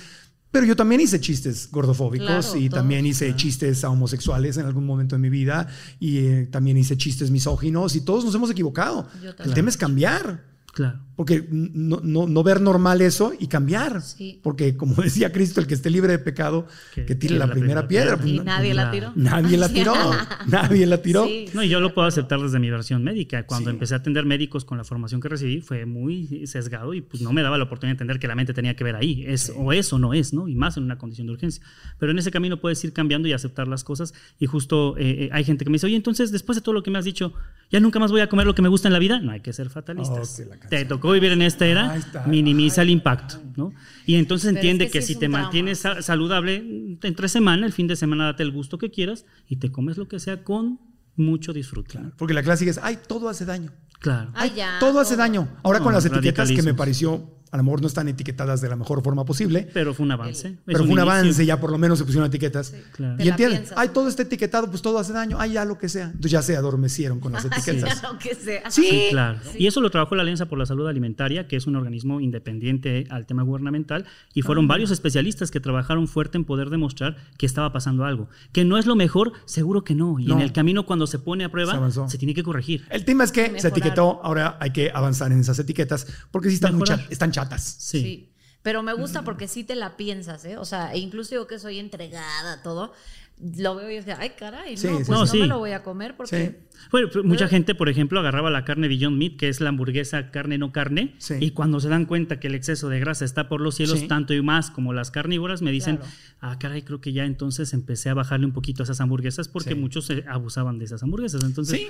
pero yo también hice chistes gordofóbicos Claro, y todos. también hice chistes a homosexuales en algún momento de mi vida y eh, también hice chistes misóginos y todos nos hemos equivocado. El tema es cambiar. Claro. Porque no, no, no ver normal eso y cambiar. Sí. Porque como decía Cristo, el que esté libre de pecado, que, Que tire la, primera piedra. Y no- nadie la la- tiró. nadie la tiró. nadie la tiró. Sí, No, y yo lo puedo aceptar desde mi versión médica. Cuando Sí. empecé a atender médicos con la formación que recibí, fue muy sesgado y pues no me daba la oportunidad de entender que la mente tenía que ver ahí. Es o es o no es, ¿no? Y más en una condición de urgencia. Pero en ese camino puedes ir cambiando y aceptar las cosas. Y justo eh, eh, hay gente que me dice, oye, entonces después de todo lo que me has dicho, ¿ya nunca más voy a comer lo que me gusta en la vida? No hay que ser fatalistas. Oh, que la canción. Te tocó vivir en esta era, minimiza el impacto, ¿no? Y entonces Pero es entiende que que, sí si te trauma, mantienes sa- saludable, entre semana, el fin de semana date el gusto que quieras y te comes lo que sea con mucho disfrute. Porque la clásica es, ay, todo hace daño. Claro. Ay, ya. todo hace daño. Ahora No, con las etiquetas que me pareció, a lo mejor no están etiquetadas de la mejor forma posible, Pero fue un avance. Pero fue un inicio. avance, ya por lo menos se pusieron etiquetas. Claro. Te Y entienden, piensas, ay, todo está etiquetado, pues todo hace daño, ay, ya lo que sea. Entonces ya se adormecieron con las etiquetas. Ya lo que sea. Sí. Sí, claro. Y eso lo trabajó la Alianza por la Salud Alimentaria, que es un organismo independiente al tema gubernamental, y Ah. fueron varios especialistas que trabajaron fuerte en poder demostrar que estaba pasando algo. Que no es lo mejor, seguro que no. Y No. en el camino, cuando se pone a prueba, se, tiene que corregir. El tema es que se etiquetó, ahora hay que avanzar en esas etiquetas, porque sí están, muy están chatas. Sí. Sí. Pero me gusta porque sí te la piensas, ¿eh? O sea, e incluso yo que soy entregada a todo, lo veo y es que, ay, caray, no, sí, pues no Sí. me lo voy a comer porque... Bueno, pero mucha gente, por ejemplo, agarraba la carne Beyond Meat, que es la hamburguesa carne no carne, Sí. y cuando se dan cuenta que el exceso de grasa está por los cielos, Sí. tanto y más como las carnívoras, me dicen, Claro. ah, caray, creo que ya entonces empecé a bajarle un poquito a esas hamburguesas porque Sí. muchos se abusaban de esas hamburguesas. Entonces, Sí.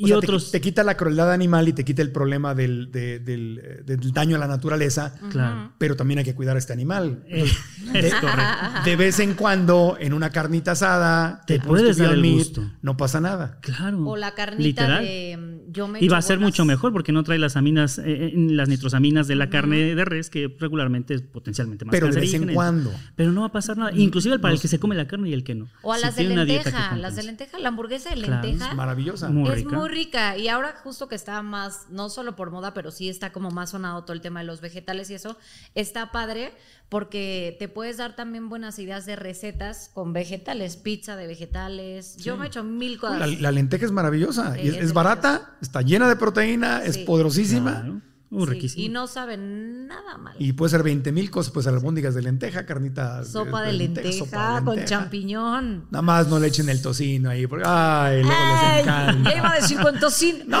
y, O sea, otros... Te, quita la crueldad animal y te quita el problema del, de- del, eh, del daño a la naturaleza, Claro. pero también hay que cuidar a este animal. Eh, es correcto. De vez en cuando, en una carnita asada, Te puedes dar el Meat, gusto. no pasa nada. Claro. O la carnita Literal. de... mm, Yo me Y va a ser mucho mejor porque no trae las aminas, eh, eh, las nitrosaminas de la carne de res, que regularmente es potencialmente más Pero de vez en cuando. Pero no va a pasar nada. Inclusive para el que se come la carne y el que no. O a Si las de lenteja, las de lenteja, la hamburguesa de Claro, es lenteja. Maravillosa. Muy es rica. muy rica y ahora justo que está más, no solo por moda, pero sí está como más sonado todo el tema de los vegetales y eso, está padre porque te puedes dar también buenas ideas de recetas con vegetales, pizza de vegetales. Yo me he hecho mil cosas. La, la lenteja es maravillosa. Sí, y es, es es barata, está llena de proteína, es Sí. poderosísima. Claro. Uh, Sí, y no saben nada mal. Y puede ser 20 mil cosas, puede ser albóndigas de lenteja, carnita. sopa de lenteja, sopa de con lenteja. champiñón. Nada más no le echen el tocino ahí, porque ay, luego les encanta. Ya iba a decir con tocino.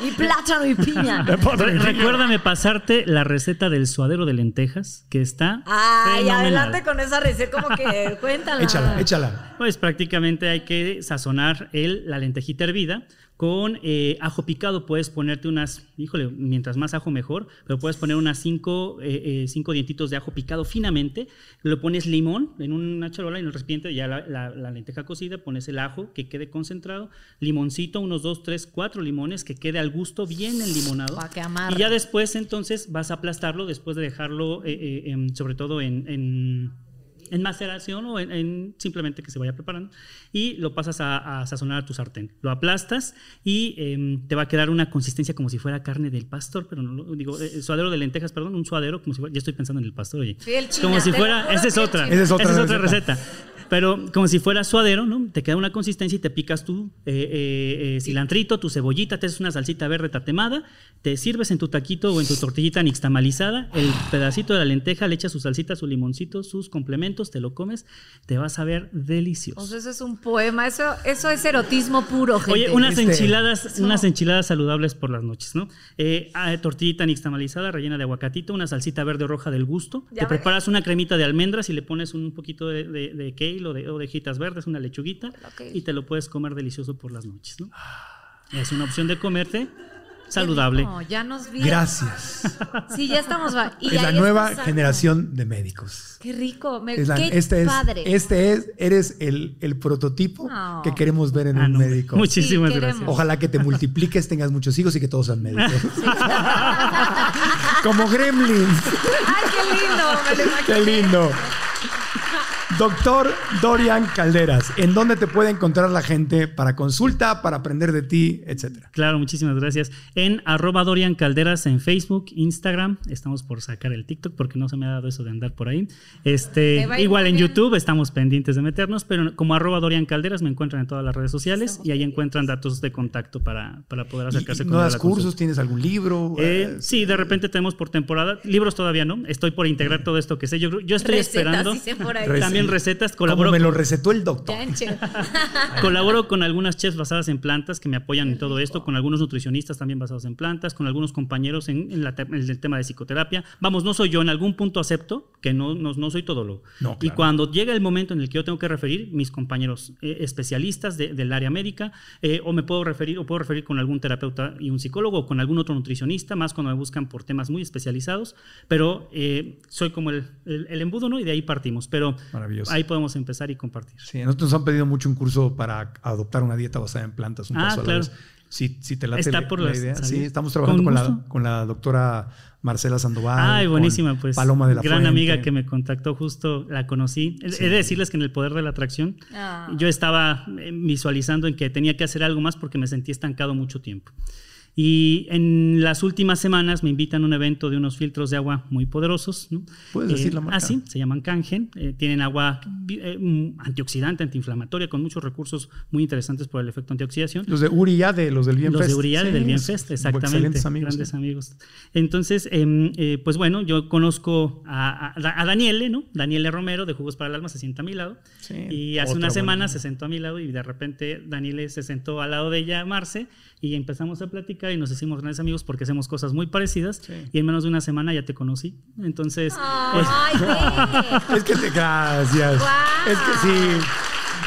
y plátano y piña. Re- recuérdame pasarte la receta del suadero de lentejas, que está. Ay, fenomenal. adelante con esa receta, como que cuéntala. Échala, échala. Pues prácticamente hay que sazonar el, la lentejita hervida con eh, ajo picado. Puedes ponerte unas, híjole, mientras más ajo mejor, pero puedes poner unas cinco, eh, eh, cinco dientitos de ajo picado finamente. Le pones limón en una charola, en el recipiente, ya la, la- la lenteja cocida, pones el ajo que quede concentrado, limoncito, unos dos, tres, cuatro limones, que quede al gusto bien enlimonado. Pa' que amarre. Y ya después entonces vas a aplastarlo después de dejarlo, eh, em, sobre todo en- en en maceración o en, simplemente que se vaya preparando y lo pasas a, sazonar a tu sartén. Lo aplastas y em, te va a quedar una consistencia como si fuera carne del pastor, pero no lo digo, eh, suadero de lentejas, perdón, un suadero como si fuera, ya estoy pensando en el pastor, oye. como si fuera, esa es otra, esa es otra, receta. Pero como si fuera suadero, ¿no? Te queda una consistencia y te picas tu eh, eh, eh, cilantrito, tu cebollita, te haces una salsita verde tatemada, te sirves en tu taquito o en tu tortillita nixtamalizada, el pedacito de la lenteja, le echas su salsita, su limoncito, sus complementos, te lo comes, te vas a ver delicioso. O sea, eso es un poema, eso, eso es erotismo puro, gente. Oye, unas enchiladas, unas enchiladas saludables por las noches, ¿no? Ah, tortillita nixtamalizada, rellena de aguacatito, una salsita verde o roja del gusto, te preparas una cremita de almendras y le pones un poquito de, de, de o de ovejitas verdes, una lechuguita, y te lo puedes comer delicioso por las noches. ¿no? Es una opción de comerte saludable. ya nos vi. Gracias. Sí, ya estamos. es la nueva generación de médicos. Qué rico. Me, qué este padre. Es, este es, eres el, el prototipo que queremos ver en ah, un médico. Muchísimas gracias. Ojalá que te multipliques, tengas muchos hijos y que todos sean médicos. Como gremlins. Ay, qué lindo. qué lindo. Doctor Dorian Calderas, ¿en dónde te puede encontrar la gente para consulta, para aprender de ti, etcétera? Claro, muchísimas gracias. En arroba Dorian Calderas en Facebook, Instagram. Estamos por sacar el TikTok porque no se me ha dado eso de andar por ahí. Este, igual en YouTube estamos pendientes de meternos, pero como arroba Dorian Calderas me encuentran en todas las redes sociales y ahí encuentran datos de contacto para, para poder acercarse con ¿No das cursos? ¿Tienes algún libro? Eh, sí, de repente tenemos por temporada. Libros todavía no. Estoy por integrar todo esto que sé. Yo, yo estoy esperando. También recetas. Colaboro me lo recetó el doctor. colaboro con algunas chefs basadas en plantas que me apoyan en todo esto, con algunos nutricionistas también basados en plantas, con algunos compañeros en, el tema de psicoterapia. Vamos, no soy yo, en algún punto acepto que no, no, soy todo lo. Y cuando llega el momento en el que yo tengo que referir, mis compañeros eh, especialistas del área médica, eh, o me puedo referir, o puedo referir con algún terapeuta y un psicólogo, o con algún otro nutricionista, más cuando me buscan por temas muy especializados, pero eh, soy como el, el, embudo, ¿no? Y de ahí partimos. Pero ahí podemos empezar y compartir. Sí, nosotros nos han pedido mucho un curso para adoptar una dieta basada en plantas. Un ah, claro. Si, si, te late Está por la idea. Sí, estamos trabajando con, la, con la doctora Marcela Sandoval. Ay, buenísima, pues. Paloma de la Gran amiga que me contactó justo, la conocí. He de decirles que en el poder de la atracción, ah. yo estaba eh, visualizando en que tenía que hacer algo más porque me sentí estancado mucho tiempo. Y en las últimas semanas me invitan a un evento de unos filtros de agua muy poderosos. ¿no? ¿Puedes decir la marca? Ah, sí, se llaman Kangen. Eh, tienen agua eh, antioxidante, antiinflamatoria, con muchos recursos muy interesantes por el efecto antioxidación. Los de Uriade, los del Bienfest. Los de Uriade, del Bienfest, exactamente. Excelentes amigos. Grandes amigos. Entonces, em, eh, pues bueno, yo conozco a, a, Daniele, ¿no? Daniele Romero, de Jugos para el Alma, se sienta a mi lado. y hace una semana se sentó a mi lado y de repente Daniele se sentó al lado de ella, Marce, y empezamos a platicar y nos hicimos grandes amigos porque hacemos cosas muy parecidas y en menos de una semana ya te conocí. Entonces... Ay, es que te gracias. Es que sí.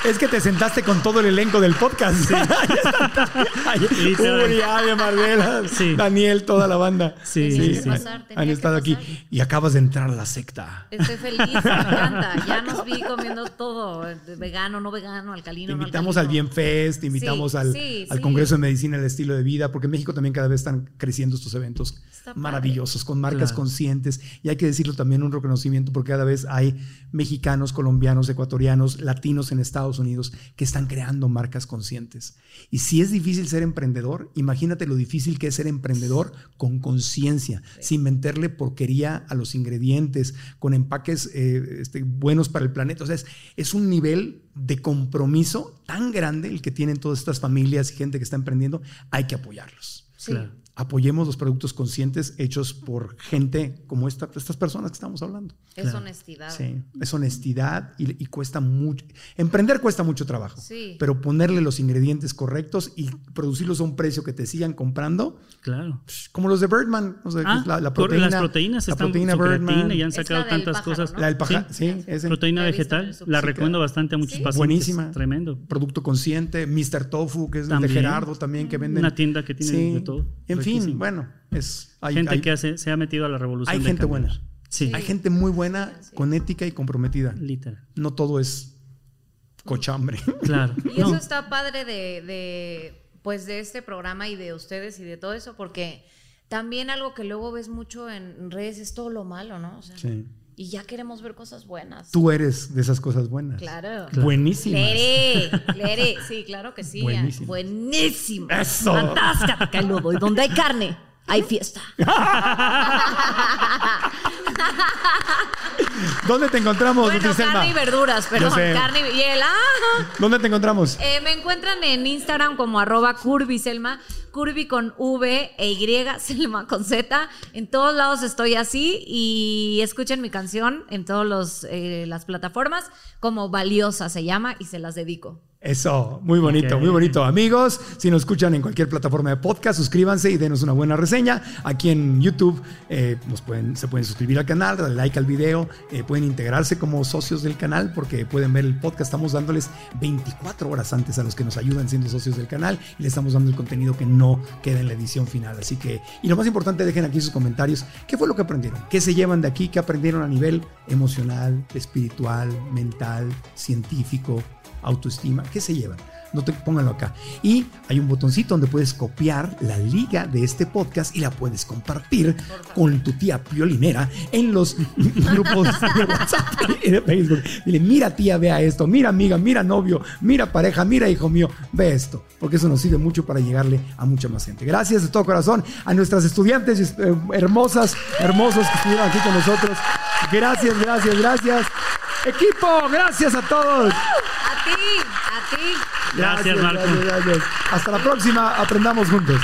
Es que te sentaste con todo el elenco del podcast. Sí. Uri, Ave, sí. Daniel, toda la banda. Sí, sí, sí. Han estado aquí. Y acabas de entrar a la secta. Estoy feliz, me encanta. Ya nos vi comiendo todo, vegano, no vegano, alcalino. Te invitamos al Bienfest, te invitamos al, al Congreso de Medicina del Estilo de Vida, porque en México también cada vez están creciendo estos eventos maravillosos, con marcas conscientes. Y hay que decirlo también un reconocimiento, porque cada vez hay mexicanos, colombianos, ecuatorianos, latinos en Estados Unidos que están creando marcas conscientes. Y si es difícil ser emprendedor, imagínate lo difícil que es ser emprendedor con conciencia, sin meterle porquería a los ingredientes, con empaques eh, este, buenos para el planeta. O sea, es, un nivel de compromiso tan grande el que tienen todas estas familias y gente que está emprendiendo, hay que apoyarlos. Claro apoyemos los productos conscientes hechos por gente como esta, estas personas que estamos hablando. Es honestidad. Sí, es honestidad y, cuesta mucho. Emprender cuesta mucho trabajo, pero ponerle los ingredientes correctos y producirlos a un precio que te sigan comprando. Claro. Como los de Birdman, ah, la, proteína. Las proteínas la proteína Birdman. y han sacado tantas cosas. La del paja, sí, proteína vegetal. La recomiendo bastante a muchos pacientes. Buenísima. Tremendo. Producto consciente. Mr. Tofu, que es de Gerardo también, que venden. Una tienda que tiene de todo fin, bueno, es... Hay, gente que se ha metido a la revolución. Hay gente buena. Sí. Hay gente muy buena, con ética y comprometida. Literal. No todo es cochambre. Claro. Y eso está padre de, pues de este programa y de ustedes y de todo eso, porque también algo que luego ves mucho en redes es todo lo malo, ¿no? sí. Y ya queremos ver cosas buenas. Tú eres de esas cosas buenas. Claro. Buenísimas. Lere, Lere, sí, claro que sí. Buenísimas. Buenísimo. Eso. Fantástica, Caludo. Y donde hay carne, hay fiesta. ¿Dónde te encontramos, bueno, Nutriselma? carne y verduras, perdón. Yo sé. Carne y hiel. Ah. ¿Dónde te encontramos? Eh, me encuentran en Instagram como arroba curviselma, curvi con V e Y, Selma con Z. En todos lados estoy así y escuchen mi canción en todas las plataformas como Valiosa se llama y se las dedico. Eso, muy bonito, muy bonito. Amigos, si nos escuchan en cualquier plataforma de podcast, suscríbanse y denos una buena reseña. Aquí en YouTube eh, nos pueden, se pueden suscribir al canal, darle like al video, eh, pueden integrarse como socios del canal porque pueden ver el podcast. Estamos dándoles 24 horas antes a los que nos ayudan siendo socios del canal y le estamos dando el contenido que no queda en la edición final. Así que, y lo más importante, dejen aquí sus comentarios. ¿Qué fue lo que aprendieron? ¿Qué se llevan de aquí? ¿Qué aprendieron a nivel emocional, espiritual, mental, científico? Autoestima, ¿qué se llevan? No te pónganlo acá. Y hay un botoncito donde puedes copiar la liga de este podcast y la puedes compartir con tu tía piolinera en los grupos de WhatsApp y de Facebook. Dile, mira tía, vea esto, mira amiga, mira novio, mira pareja, mira hijo mío, ve esto, porque eso nos sirve mucho para llegarle a mucha más gente. Gracias de todo corazón a nuestras estudiantes eh, hermosas, hermosos que estuvieron aquí con nosotros. Gracias, gracias, gracias. Equipo, gracias a todos. A ti, a ti. Gracias, Marco. gracias, gracias. Hasta la próxima, aprendamos juntos.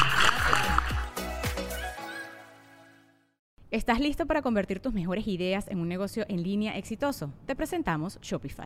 ¿Estás listo para convertir tus mejores ideas en un negocio en línea exitoso? Te presentamos Shopify.